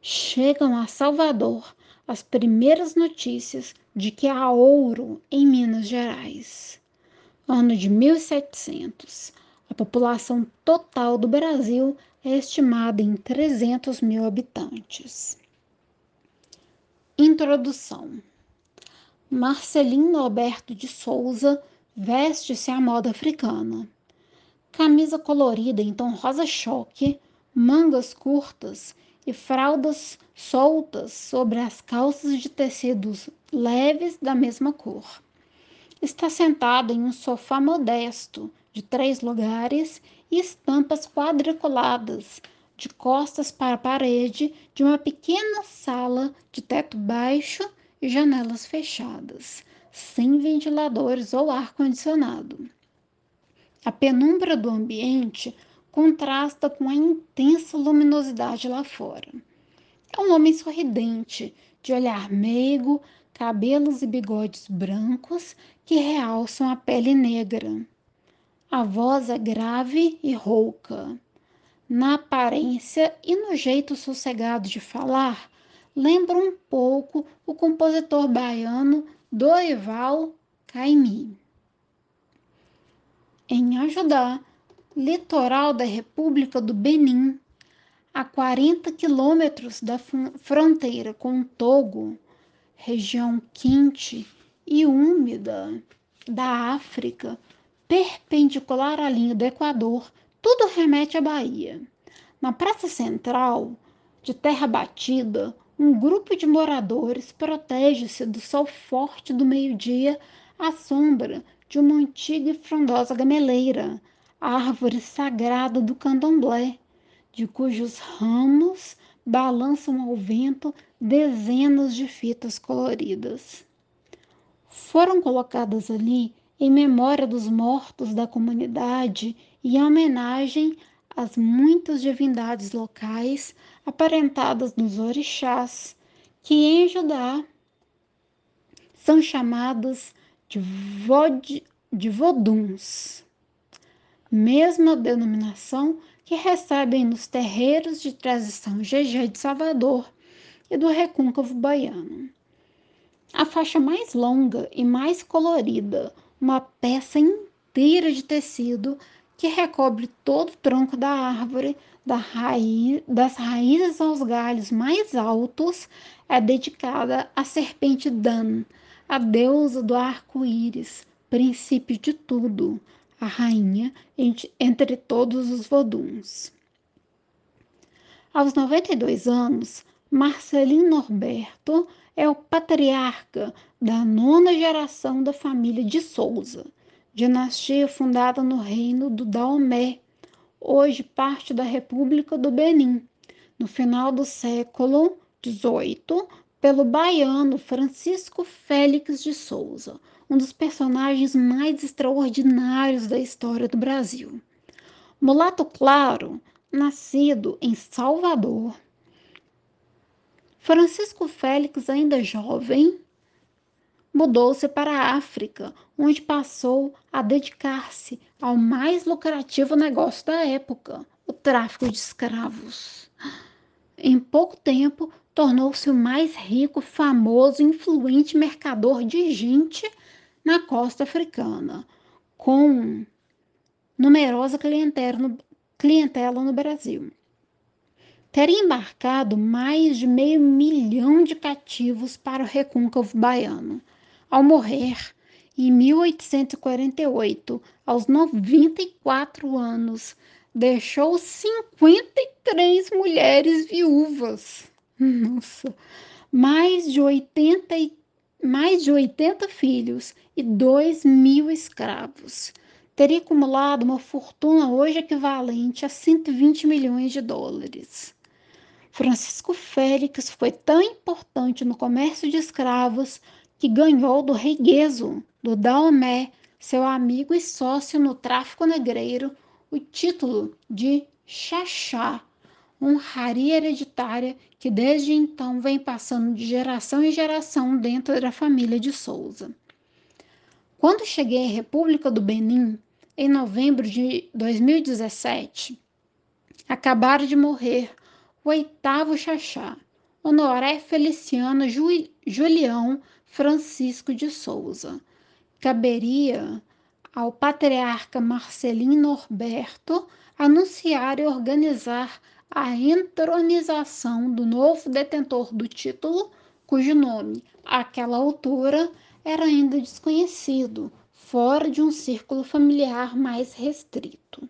chegam a Salvador as primeiras notícias de que há ouro em Minas Gerais. Ano de 1700. A população total do Brasil é estimada em 300 mil habitantes. Introdução: Marcelino Alberto de Souza veste-se à moda africana. Camisa colorida em tom rosa choque, mangas curtas e fraldas soltas sobre as calças de tecidos leves da mesma cor. Está sentado em um sofá modesto de três lugares e estampas quadriculadas de costas para a parede de uma pequena sala de teto baixo e janelas fechadas, sem ventiladores ou ar-condicionado. A penumbra do ambiente contrasta com a intensa luminosidade lá fora. É um homem sorridente, de olhar meigo, cabelos e bigodes brancos que realçam a pele negra. A voz é grave e rouca. Na aparência e no jeito sossegado de falar, lembra um pouco o compositor baiano Dorival Caymmi. Em ajudar litoral da República do Benin, a 40 quilômetros da fronteira com Togo, região quente e úmida da África, perpendicular à linha do Equador, tudo remete à Bahia. Na praça central, de terra batida, um grupo de moradores protege-se do sol forte do meio-dia à sombra de uma antiga e frondosa gameleira, árvore sagrada do candomblé, de cujos ramos balançam ao vento dezenas de fitas coloridas. Foram colocadas ali em memória dos mortos da comunidade e em homenagem às muitas divindades locais aparentadas nos orixás, que em Judá são chamados de, vod, de voduns, mesma denominação que recebem nos terreiros de tradição GG de Salvador e do recôncavo baiano. A faixa mais longa e mais colorida, uma peça inteira de tecido que recobre todo o tronco da árvore, da raiz, das raízes aos galhos mais altos, é dedicada à serpente Dan, a deusa do arco-íris, princípio de tudo, a rainha entre todos os voduns. Aos 92 anos, Marcelino Norberto é o patriarca da nona geração da família de Souza, dinastia fundada no reino do Daomé, hoje parte da República do Benin, no final do século XVIII, pelo baiano Francisco Félix de Souza, um dos personagens mais extraordinários da história do Brasil. Mulato Claro, nascido em Salvador, Francisco Félix, ainda jovem, mudou-se para a África, onde passou a dedicar-se ao mais lucrativo negócio da época, o tráfico de escravos. Em pouco tempo, tornou-se o mais rico, famoso e influente mercador de gente na costa africana, com numerosa clientela no, clientela no Brasil. Teria embarcado mais de meio milhão de cativos para o recôncavo baiano. Ao morrer, em 1848, aos 94 anos, deixou 53 mulheres viúvas nossa, mais de 80, mais de 80 filhos e 2 mil escravos. Teria acumulado uma fortuna hoje equivalente a 120 milhões de dólares. Francisco Félix foi tão importante no comércio de escravos que ganhou do rei Gueso, do Daomé, seu amigo e sócio no tráfico negreiro, o título de Xaxá, honraria hereditária que desde então vem passando de geração em geração dentro da família de Souza. Quando cheguei à República do Benin, em novembro de 2017, acabaram de morrer o oitavo Xaxá, Honoré Feliciano Julião Francisco de Souza. Caberia ao patriarca Marcelino Norberto anunciar e organizar a entronização do novo detentor do título, cujo nome, àquela altura, era ainda desconhecido, fora de um círculo familiar mais restrito.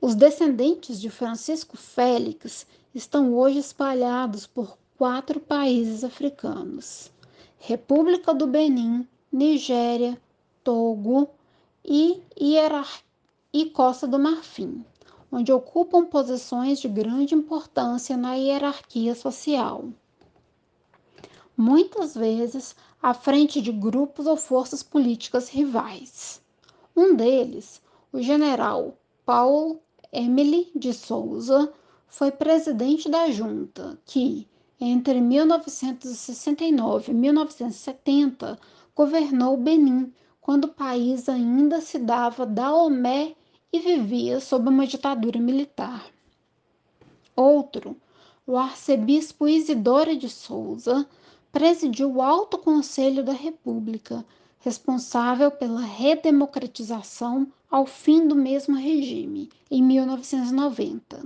Os descendentes de Francisco Félix estão hoje espalhados por quatro países africanos: República do Benin, Nigéria, Togo e, Hierar e Costa do Marfim onde ocupam posições de grande importância na hierarquia social. Muitas vezes à frente de grupos ou forças políticas rivais. Um deles, o general Paulo Emily de Souza, foi presidente da junta que, entre 1969 e 1970, governou o Benin, quando o país ainda se dava Daomé e vivia sob uma ditadura militar. Outro, o arcebispo Isidoro de Souza, presidiu o Alto Conselho da República, responsável pela redemocratização ao fim do mesmo regime, em 1990.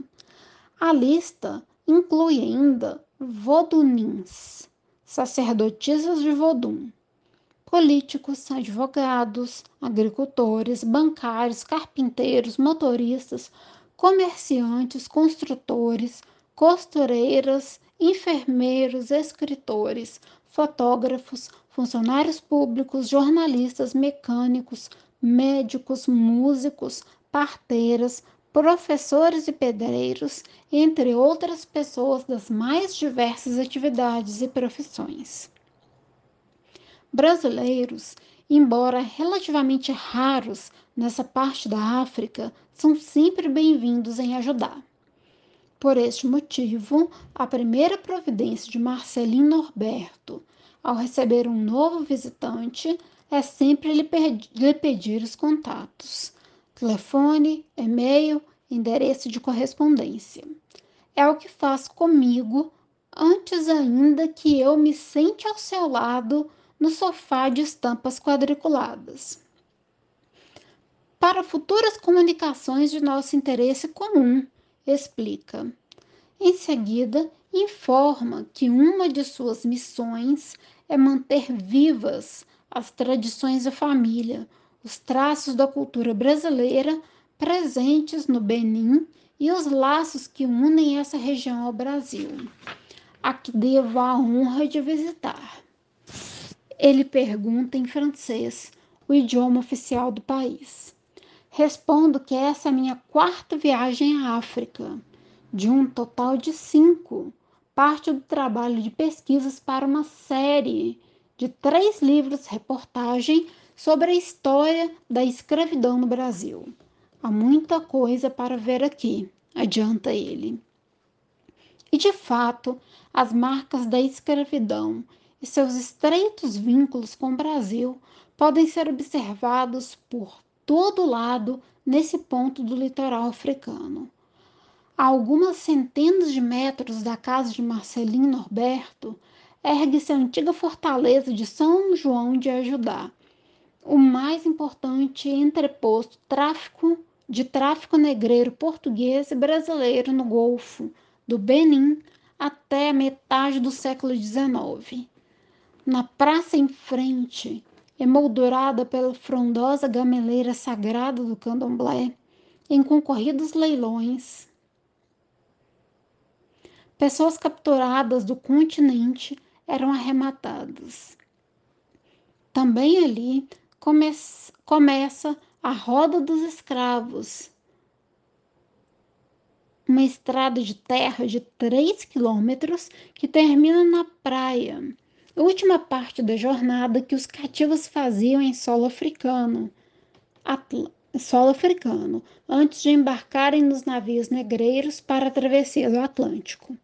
A lista inclui ainda vodunins, sacerdotisas de Vodun, políticos, advogados, agricultores, bancários, carpinteiros, motoristas, comerciantes, construtores, costureiras, enfermeiros, escritores, fotógrafos, funcionários públicos, jornalistas, mecânicos, médicos, músicos, parteiras, professores e pedreiros, entre outras pessoas das mais diversas atividades e profissões brasileiros embora relativamente raros nessa parte da África, são sempre bem-vindos em ajudar. Por este motivo, a primeira providência de Marcelino Norberto ao receber um novo visitante é sempre lhe, lhe pedir os contatos: telefone, e-mail, endereço de correspondência. É o que faz comigo antes ainda que eu me sente ao seu lado no sofá de estampas quadriculadas. Para futuras comunicações de nosso interesse comum, explica. Em seguida, informa que uma de suas missões é manter vivas as tradições da família, os traços da cultura brasileira presentes no Benin e os laços que unem essa região ao Brasil, a que devo a honra de visitar. Ele pergunta em francês, o idioma oficial do país. Respondo que essa é a minha quarta viagem à África, de um total de cinco. Parte do trabalho de pesquisas para uma série de três livros-reportagem sobre a história da escravidão no Brasil. Há muita coisa para ver aqui, adianta ele. E de fato, as marcas da escravidão e seus estreitos vínculos com o Brasil podem ser observados por todo lado nesse ponto do litoral africano. A algumas centenas de metros da casa de Marcelino Norberto, ergue-se a antiga fortaleza de São João de Ajudá, o mais importante entreposto tráfico de tráfico negreiro português e brasileiro no Golfo do Benin até a metade do século XIX. Na praça em frente, emoldurada pela frondosa gameleira sagrada do candomblé, em concorridos leilões. Pessoas capturadas do continente eram arrematadas. Também ali come começa a roda dos escravos, uma estrada de terra de 3 quilômetros que termina na praia última parte da jornada que os cativos faziam em solo africano, Atl solo africano, antes de embarcarem nos navios negreiros para a travessia do Atlântico.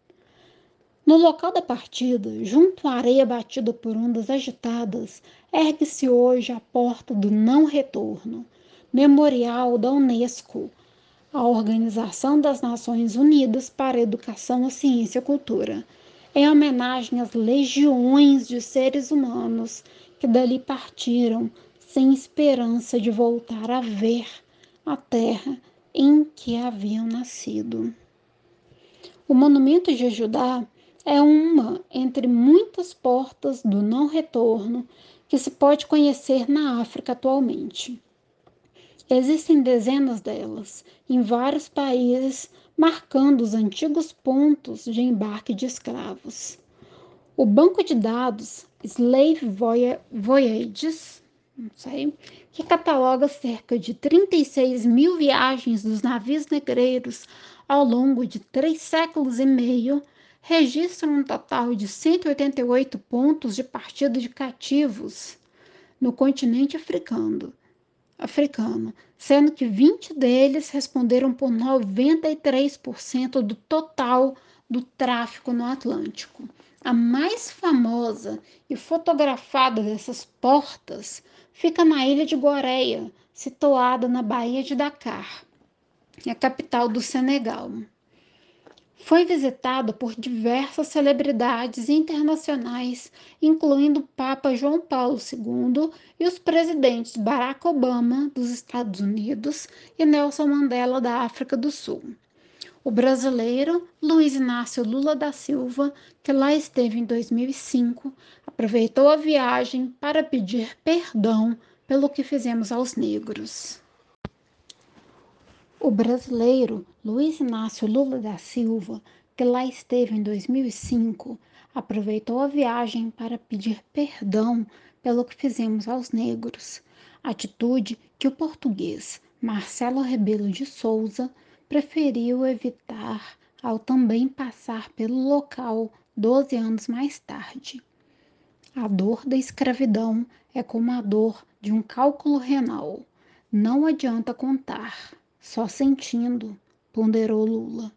No local da partida, junto à areia batida por ondas agitadas, ergue-se hoje a porta do não retorno, memorial da Unesco, a Organização das Nações Unidas para a Educação, a Ciência e a Cultura, em homenagem às legiões de seres humanos que dali partiram sem esperança de voltar a ver a terra em que haviam nascido. O monumento de Judá é uma entre muitas portas do não retorno que se pode conhecer na África atualmente. Existem dezenas delas em vários países marcando os antigos pontos de embarque de escravos. O banco de dados Slave Voyages, sei, que cataloga cerca de 36 mil viagens dos navios negreiros ao longo de três séculos e meio, registra um total de 188 pontos de partida de cativos no continente africano africano, sendo que 20 deles responderam por 93% do total do tráfico no Atlântico. A mais famosa e fotografada dessas portas fica na ilha de Goreia, situada na Baía de Dakar, a capital do Senegal. Foi visitado por diversas celebridades internacionais, incluindo o Papa João Paulo II e os presidentes Barack Obama, dos Estados Unidos, e Nelson Mandela, da África do Sul. O brasileiro Luiz Inácio Lula da Silva, que lá esteve em 2005, aproveitou a viagem para pedir perdão pelo que fizemos aos negros. O brasileiro Luiz Inácio Lula da Silva, que lá esteve em 2005, aproveitou a viagem para pedir perdão pelo que fizemos aos negros, atitude que o português Marcelo Rebelo de Souza preferiu evitar ao também passar pelo local 12 anos mais tarde. A dor da escravidão é como a dor de um cálculo renal. Não adianta contar, só sentindo, ponderou Lula.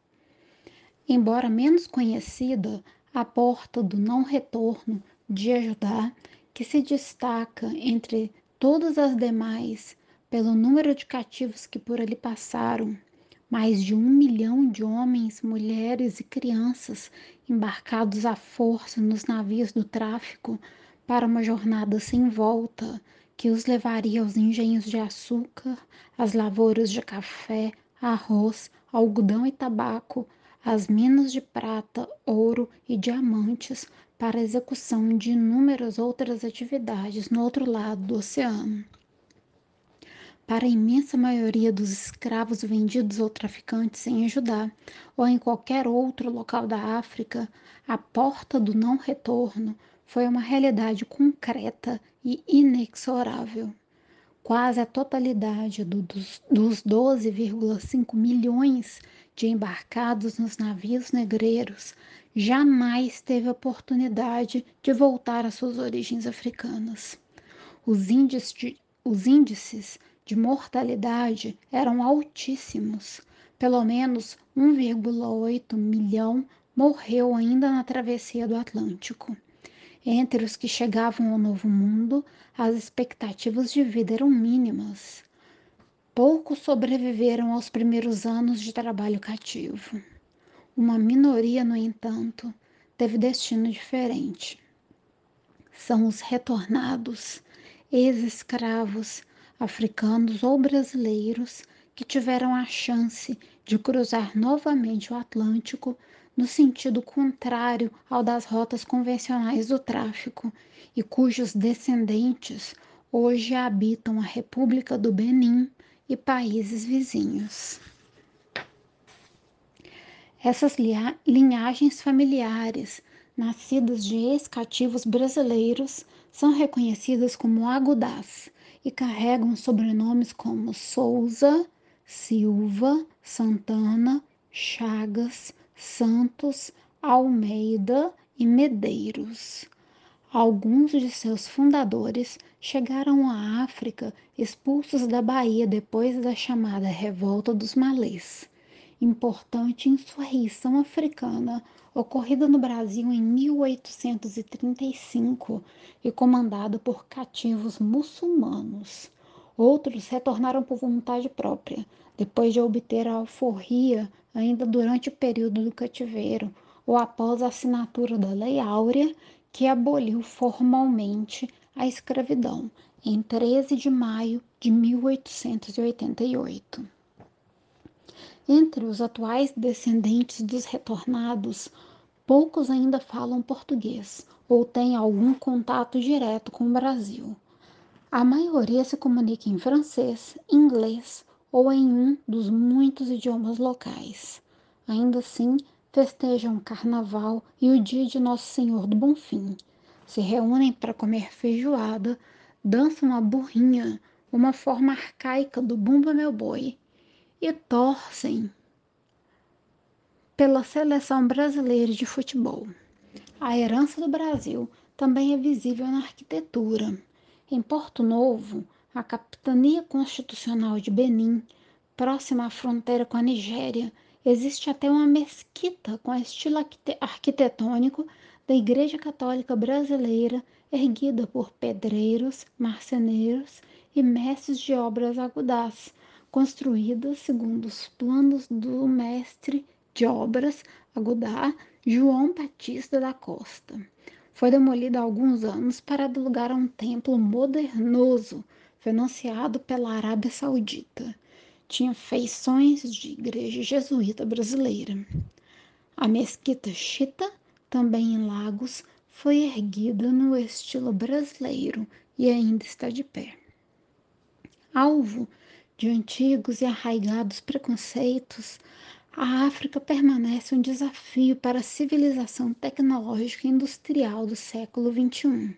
Embora menos conhecida, a porta do não retorno de ajudar, que se destaca entre todas as demais pelo número de cativos que por ali passaram, mais de um milhão de homens, mulheres e crianças embarcados à força nos navios do tráfico para uma jornada sem volta que os levaria aos engenhos de açúcar, às lavouras de café, arroz, algodão e tabaco, às minas de prata, ouro e diamantes para a execução de inúmeras outras atividades no outro lado do oceano. Para a imensa maioria dos escravos vendidos ou traficantes em Judá ou em qualquer outro local da África, a porta do não retorno foi uma realidade concreta e inexorável. Quase a totalidade do, dos, dos 12,5 milhões de embarcados nos navios negreiros jamais teve oportunidade de voltar às suas origens africanas. Os índices, os índices de mortalidade eram altíssimos. Pelo menos 1,8 milhão morreu ainda na travessia do Atlântico. Entre os que chegavam ao Novo Mundo, as expectativas de vida eram mínimas. Poucos sobreviveram aos primeiros anos de trabalho cativo. Uma minoria, no entanto, teve destino diferente. São os retornados, ex-escravos africanos ou brasileiros que tiveram a chance de cruzar novamente o Atlântico no sentido contrário ao das rotas convencionais do tráfico e cujos descendentes hoje habitam a República do Benin e países vizinhos. Essas linhagens familiares, nascidas de ex-cativos brasileiros, são reconhecidas como agudás e carregam sobrenomes como Souza, Silva, Santana, Chagas, Santos, Almeida e Medeiros. Alguns de seus fundadores chegaram à África expulsos da Bahia depois da chamada Revolta dos Malês, importante insurreição africana ocorrida no Brasil em 1835 e comandada por cativos muçulmanos. Outros retornaram por vontade própria, depois de obter a alforria ainda durante o período do cativeiro ou após a assinatura da Lei Áurea, que aboliu formalmente a escravidão em 13 de maio de 1888. Entre os atuais descendentes dos retornados, poucos ainda falam português ou têm algum contato direto com o Brasil. A maioria se comunica em francês, inglês ou em um dos muitos idiomas locais. Ainda assim, festejam o carnaval e o dia de Nosso Senhor do Bonfim. Se reúnem para comer feijoada, dançam a burrinha, uma forma arcaica do Bumba Meu Boi, e torcem pela seleção brasileira de futebol. A herança do Brasil também é visível na arquitetura. Em Porto Novo, a Capitania Constitucional de Benin, próxima à fronteira com a Nigéria, existe até uma mesquita com estilo arquitetônico da Igreja Católica Brasileira, erguida por pedreiros, marceneiros e mestres de obras agudás, construída segundo os planos do mestre de obras agudá João Batista da Costa. Foi demolida há alguns anos para dar lugar a um templo modernoso financiado pela Arábia Saudita. Tinha feições de igreja jesuíta brasileira. A mesquita Chita, também em Lagos, foi erguida no estilo brasileiro e ainda está de pé. Alvo de antigos e arraigados preconceitos, a África permanece um desafio para a civilização tecnológica e industrial do século XXI.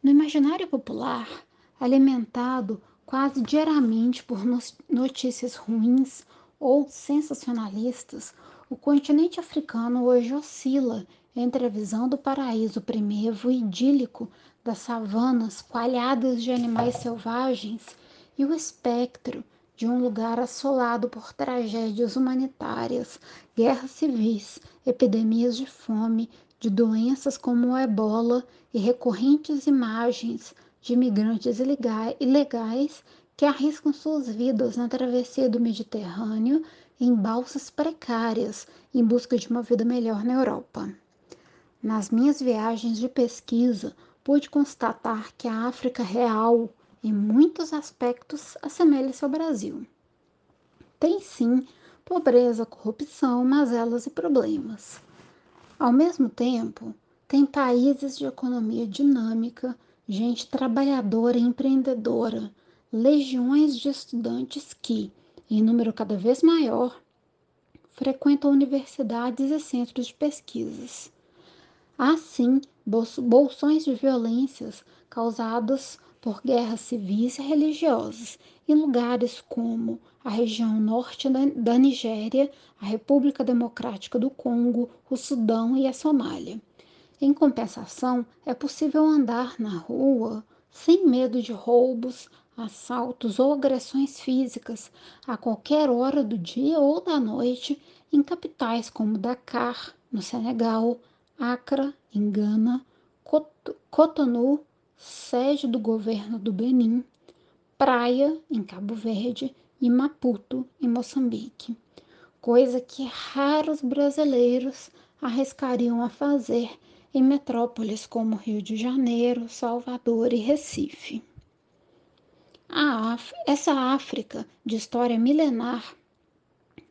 No imaginário popular, alimentado quase diariamente por notícias ruins ou sensacionalistas, o continente africano hoje oscila entre a visão do paraíso primevo e idílico das savanas coalhadas de animais selvagens e o espectro de um lugar assolado por tragédias humanitárias, guerras civis, epidemias de fome, de doenças como o ebola e recorrentes imagens de imigrantes ilegais que arriscam suas vidas na travessia do Mediterrâneo em balsas precárias em busca de uma vida melhor na Europa. Nas minhas viagens de pesquisa, pude constatar que a África real, em muitos aspectos, assemelha-se ao Brasil. Tem sim pobreza, corrupção, mazelas e problemas. Ao mesmo tempo, tem países de economia dinâmica, gente trabalhadora e empreendedora, legiões de estudantes que, em número cada vez maior, frequentam universidades e centros de pesquisas. Há sim bolsões de violências causadas por guerras civis e religiosas em lugares como a região norte da Nigéria, a República Democrática do Congo, o Sudão e a Somália. Em compensação, é possível andar na rua sem medo de roubos, assaltos ou agressões físicas a qualquer hora do dia ou da noite em capitais como Dakar, no Senegal, Accra, em Gana, Cotonou, sede do governo do Benin, Praia, em Cabo Verde, e Maputo, em Moçambique, coisa que raros brasileiros arriscariam a fazer em metrópoles como Rio de Janeiro, Salvador e Recife. Essa África de história milenar,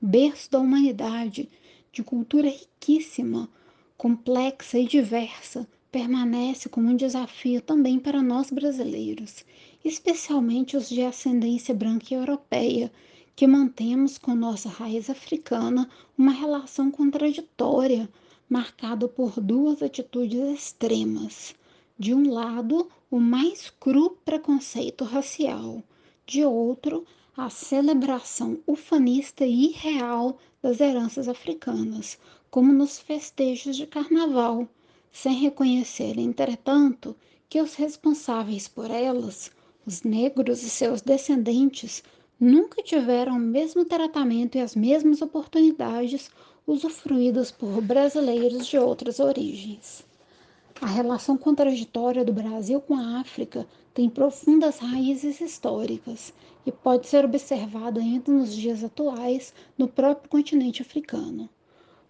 berço da humanidade, de cultura riquíssima, complexa e diversa, permanece como um desafio também para nós brasileiros especialmente os de ascendência branca e europeia, que mantemos com nossa raiz africana uma relação contraditória, marcada por duas atitudes extremas. De um lado, o mais cru preconceito racial, de outro, a celebração ufanista e irreal das heranças africanas, como nos festejos de carnaval, sem reconhecer, entretanto, que os responsáveis por elas, os negros e seus descendentes nunca tiveram o mesmo tratamento e as mesmas oportunidades usufruídas por brasileiros de outras origens. A relação contraditória do Brasil com a África tem profundas raízes históricas e pode ser observada ainda nos dias atuais no próprio continente africano.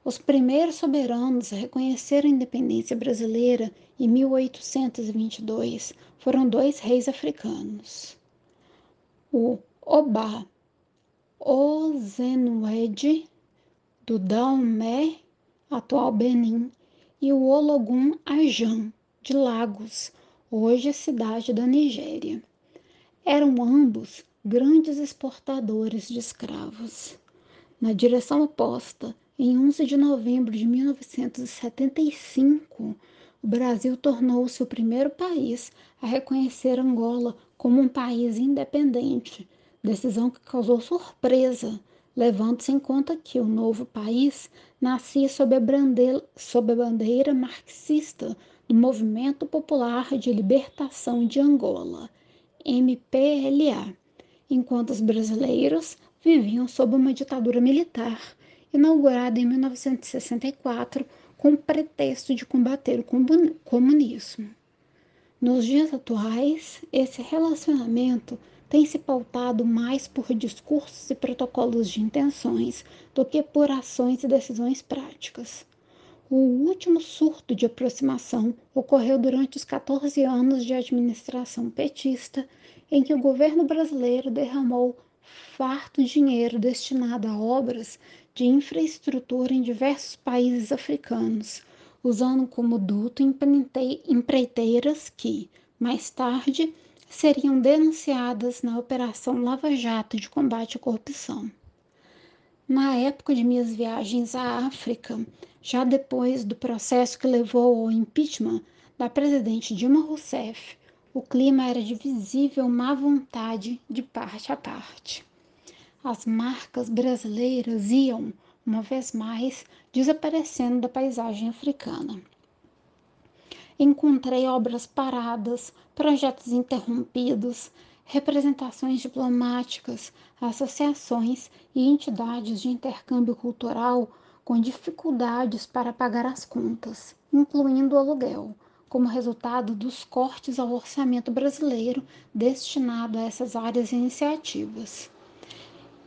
Os primeiros soberanos a reconhecer a independência brasileira em 1822 foram dois reis africanos. O Oba Ozenwed, do Daomé, atual Benin, e o Ologun Ajan, de Lagos, hoje cidade da Nigéria. Eram ambos grandes exportadores de escravos. Na direção oposta, em 11 de novembro de 1975, o Brasil tornou-se o primeiro país a reconhecer Angola como um país independente, decisão que causou surpresa, levando-se em conta que o novo país nascia sob a, bandeira, sob a bandeira marxista do Movimento Popular de Libertação de Angola, MPLA, enquanto os brasileiros viviam sob uma ditadura militar inaugurada em 1964 com o pretexto de combater o comunismo. Nos dias atuais, esse relacionamento tem se pautado mais por discursos e protocolos de intenções do que por ações e decisões práticas. O último surto de aproximação ocorreu durante os 14 anos de administração petista, em que o governo brasileiro derramou farto dinheiro destinado a obras de infraestrutura em diversos países africanos, usando como duto empreiteiras que, mais tarde, seriam denunciadas na Operação Lava Jato de combate à corrupção. Na época de minhas viagens à África, já depois do processo que levou ao impeachment da presidente Dilma Rousseff, o clima era de visível má vontade de parte a parte. As marcas brasileiras iam, uma vez mais, desaparecendo da paisagem africana. Encontrei obras paradas, projetos interrompidos, representações diplomáticas, associações e entidades de intercâmbio cultural com dificuldades para pagar as contas, incluindo o aluguel, como resultado dos cortes ao orçamento brasileiro destinado a essas áreas e iniciativas.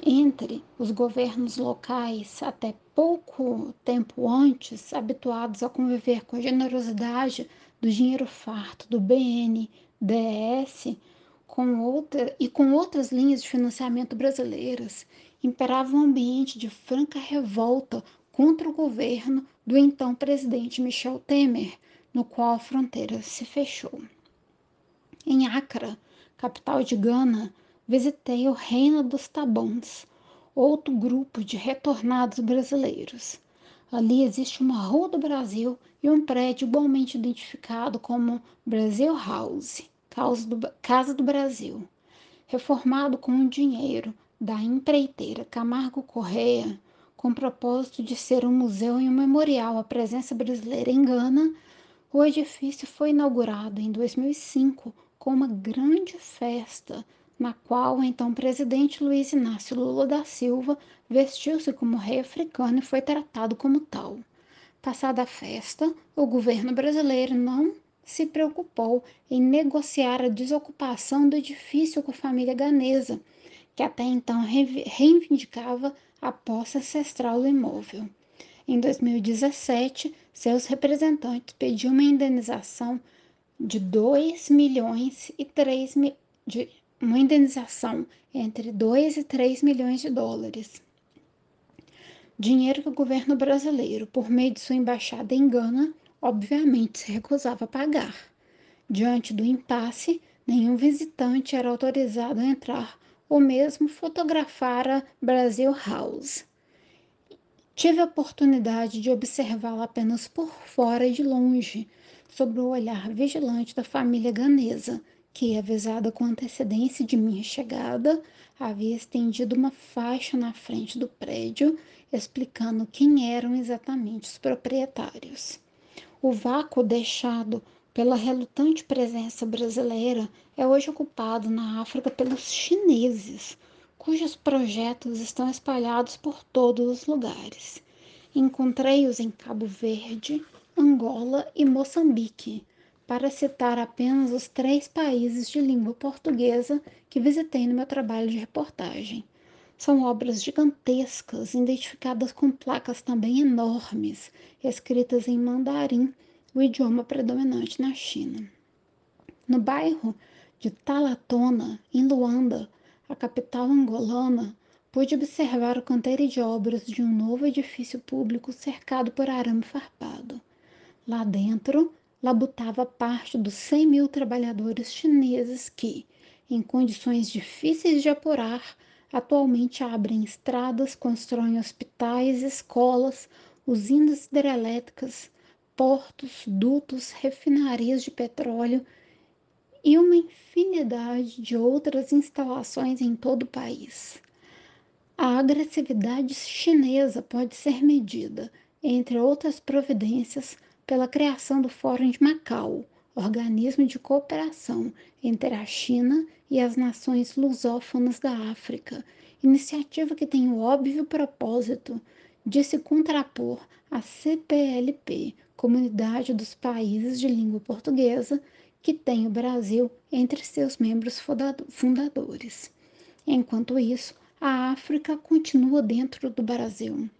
Entre os governos locais, até pouco tempo antes, habituados a conviver com generosidade do dinheiro farto do BNDES com outra, e com outras linhas de financiamento brasileiras, imperava um ambiente de franca revolta contra o governo do então presidente Michel Temer, no qual a fronteira se fechou. Em Accra, capital de Gana, visitei o Reino dos Tabões, outro grupo de retornados brasileiros. Ali existe uma Rua do Brasil e um prédio igualmente identificado como Brasil House, Casa do Brasil, reformado com o dinheiro da empreiteira Camargo Correia, com o propósito de ser um museu e um memorial. À presença brasileira em Gana o edifício foi inaugurado em 2005 com uma grande festa, na qual o então presidente Luiz Inácio Lula da Silva vestiu-se como rei africano e foi tratado como tal. Passada a festa, o governo brasileiro não se preocupou em negociar a desocupação do edifício com a família ganesa, que até então reivindicava a posse ancestral do imóvel. Em 2017, seus representantes pediam uma indenização de 2 milhões e 3 mi de uma indenização entre 2 e 3 milhões de dólares. Dinheiro que o governo brasileiro, por meio de sua embaixada em Gana, obviamente se recusava a pagar. Diante do impasse, nenhum visitante era autorizado a entrar ou mesmo fotografar a Brasil House. Tive a oportunidade de observá-la apenas por fora e de longe, sob o olhar vigilante da família ganesa, que, avisada com antecedência de minha chegada, havia estendido uma faixa na frente do prédio explicando quem eram exatamente os proprietários. O vácuo deixado pela relutante presença brasileira é hoje ocupado na África pelos chineses, cujos projetos estão espalhados por todos os lugares. Encontrei-os em Cabo Verde, Angola e Moçambique, para citar apenas os três países de língua portuguesa que visitei no meu trabalho de reportagem. São obras gigantescas, identificadas com placas também enormes, escritas em mandarim, o idioma predominante na China. No bairro de Talatona, em Luanda, a capital angolana, pude observar o canteiro de obras de um novo edifício público cercado por arame farpado. Lá dentro, labutava parte dos 100 mil trabalhadores chineses que, em condições difíceis de apurar, atualmente abrem estradas, constroem hospitais, escolas, usinas hidrelétricas, portos, dutos, refinarias de petróleo e uma infinidade de outras instalações em todo o país. A agressividade chinesa pode ser medida, entre outras providências, pela criação do Fórum de Macau, organismo de cooperação entre a China e as nações lusófonas da África, iniciativa que tem o óbvio propósito de se contrapor à CPLP, Comunidade dos Países de Língua Portuguesa, que tem o Brasil entre seus membros fundadores. Enquanto isso, a África continua dentro do Brasil,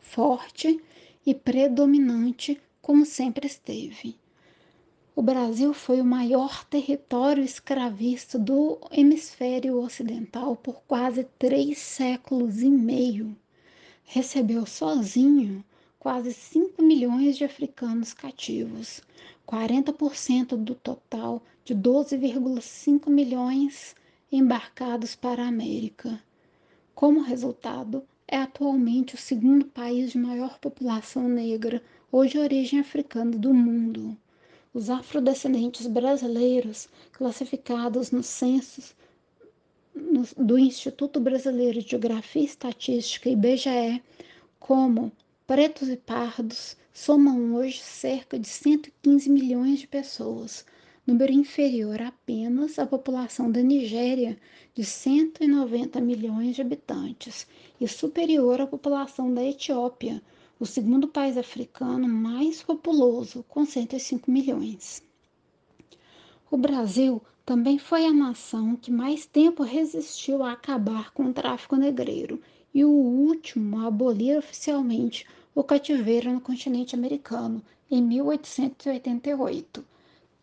forte e predominante como sempre esteve. O Brasil foi o maior território escravista do hemisfério ocidental por quase três séculos e meio. Recebeu sozinho quase 5 milhões de africanos cativos, 40% do total de 12,5 milhões embarcados para a América. Como resultado, é atualmente o segundo país de maior população negra de origem africana do mundo. Os afrodescendentes brasileiros, classificados nos censos do Instituto Brasileiro de Geografia e Estatística, IBGE, como pretos e pardos somam hoje cerca de 115 milhões de pessoas, número inferior apenas à população da Nigéria, de 190 milhões de habitantes, e superior à população da Etiópia, o segundo país africano mais populoso, com 105 milhões. O Brasil também foi a nação que mais tempo resistiu a acabar com o tráfico negreiro e o último a abolir oficialmente o cativeiro no continente americano, em 1888,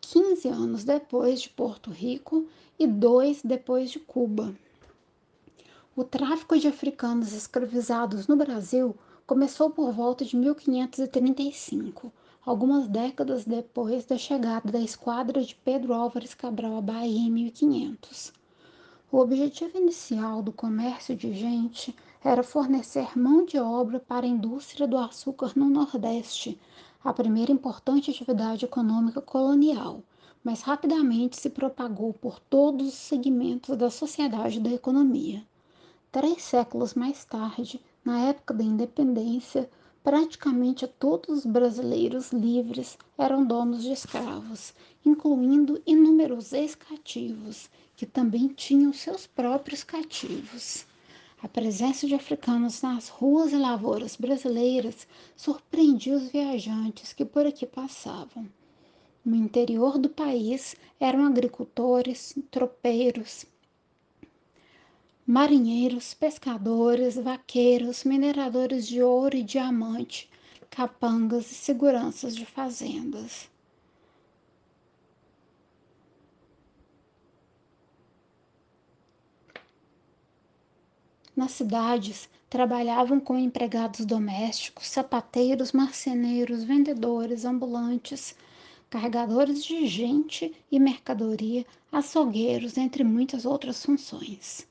15 anos depois de Porto Rico e dois depois de Cuba. O tráfico de africanos escravizados no Brasil começou por volta de 1535, algumas décadas depois da chegada da esquadra de Pedro Álvares Cabral à Bahia em 1500. O objetivo inicial do comércio de gente era fornecer mão de obra para a indústria do açúcar no Nordeste, a primeira importante atividade econômica colonial, mas rapidamente se propagou por todos os segmentos da sociedade e da economia. Três séculos mais tarde, na época da independência, praticamente todos os brasileiros livres eram donos de escravos, incluindo inúmeros ex-cativos, que também tinham seus próprios cativos. A presença de africanos nas ruas e lavouras brasileiras surpreendia os viajantes que por aqui passavam. No interior do país eram agricultores, tropeiros, marinheiros, pescadores, vaqueiros, mineradores de ouro e diamante, capangas e seguranças de fazendas. Nas cidades, trabalhavam como empregados domésticos, sapateiros, marceneiros, vendedores, ambulantes, carregadores de gente e mercadoria, açougueiros, entre muitas outras funções.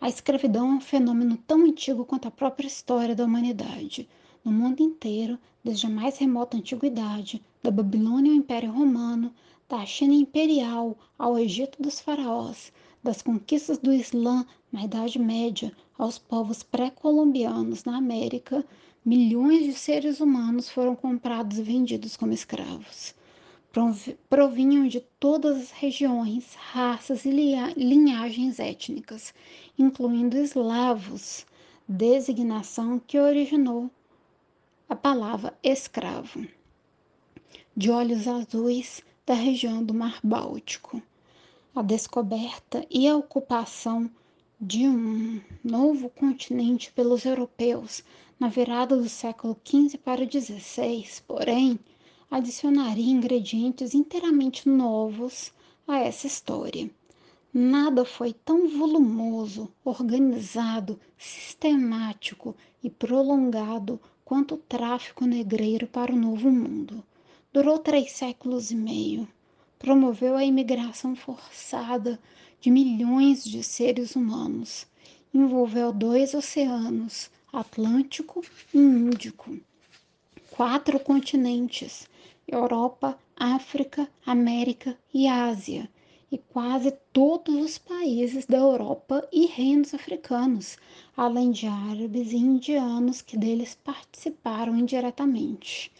A escravidão é um fenômeno tão antigo quanto a própria história da humanidade. No mundo inteiro, desde a mais remota antiguidade, da Babilônia ao Império Romano, da China imperial ao Egito dos faraós, das conquistas do Islã na Idade Média aos povos pré-colombianos na América, milhões de seres humanos foram comprados e vendidos como escravos provinham de todas as regiões, raças e linhagens étnicas, incluindo eslavos, designação que originou a palavra escravo, de olhos azuis da região do Mar Báltico. A descoberta e a ocupação de um novo continente pelos europeus na virada do século XV para XVI, porém, adicionaria ingredientes inteiramente novos a essa história. Nada foi tão volumoso, organizado, sistemático e prolongado quanto o tráfico negreiro para o Novo Mundo. Durou três séculos e meio. Promoveu a imigração forçada de milhões de seres humanos. Envolveu dois oceanos, Atlântico e Índico, quatro continentes Europa, África, América e Ásia, e quase todos os países da Europa e reinos africanos, além de árabes e indianos que deles participaram indiretamente.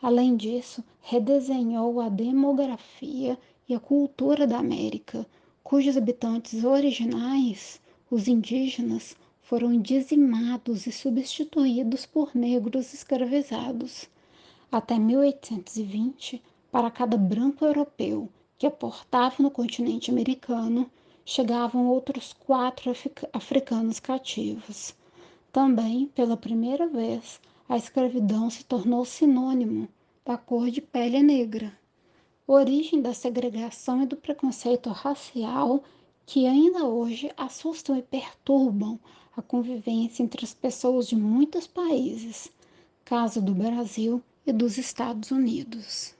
Além disso, redesenhou a demografia e a cultura da América, cujos habitantes originais, os indígenas, foram dizimados e substituídos por negros escravizados. Até 1820, para cada branco europeu que aportava no continente americano, chegavam outros quatro africanos cativos. Também, pela primeira vez, a escravidão se tornou sinônimo da cor de pele negra, origem da segregação e do preconceito racial que ainda hoje assustam e perturbam a convivência entre as pessoas de muitos países, caso do Brasil e dos Estados Unidos.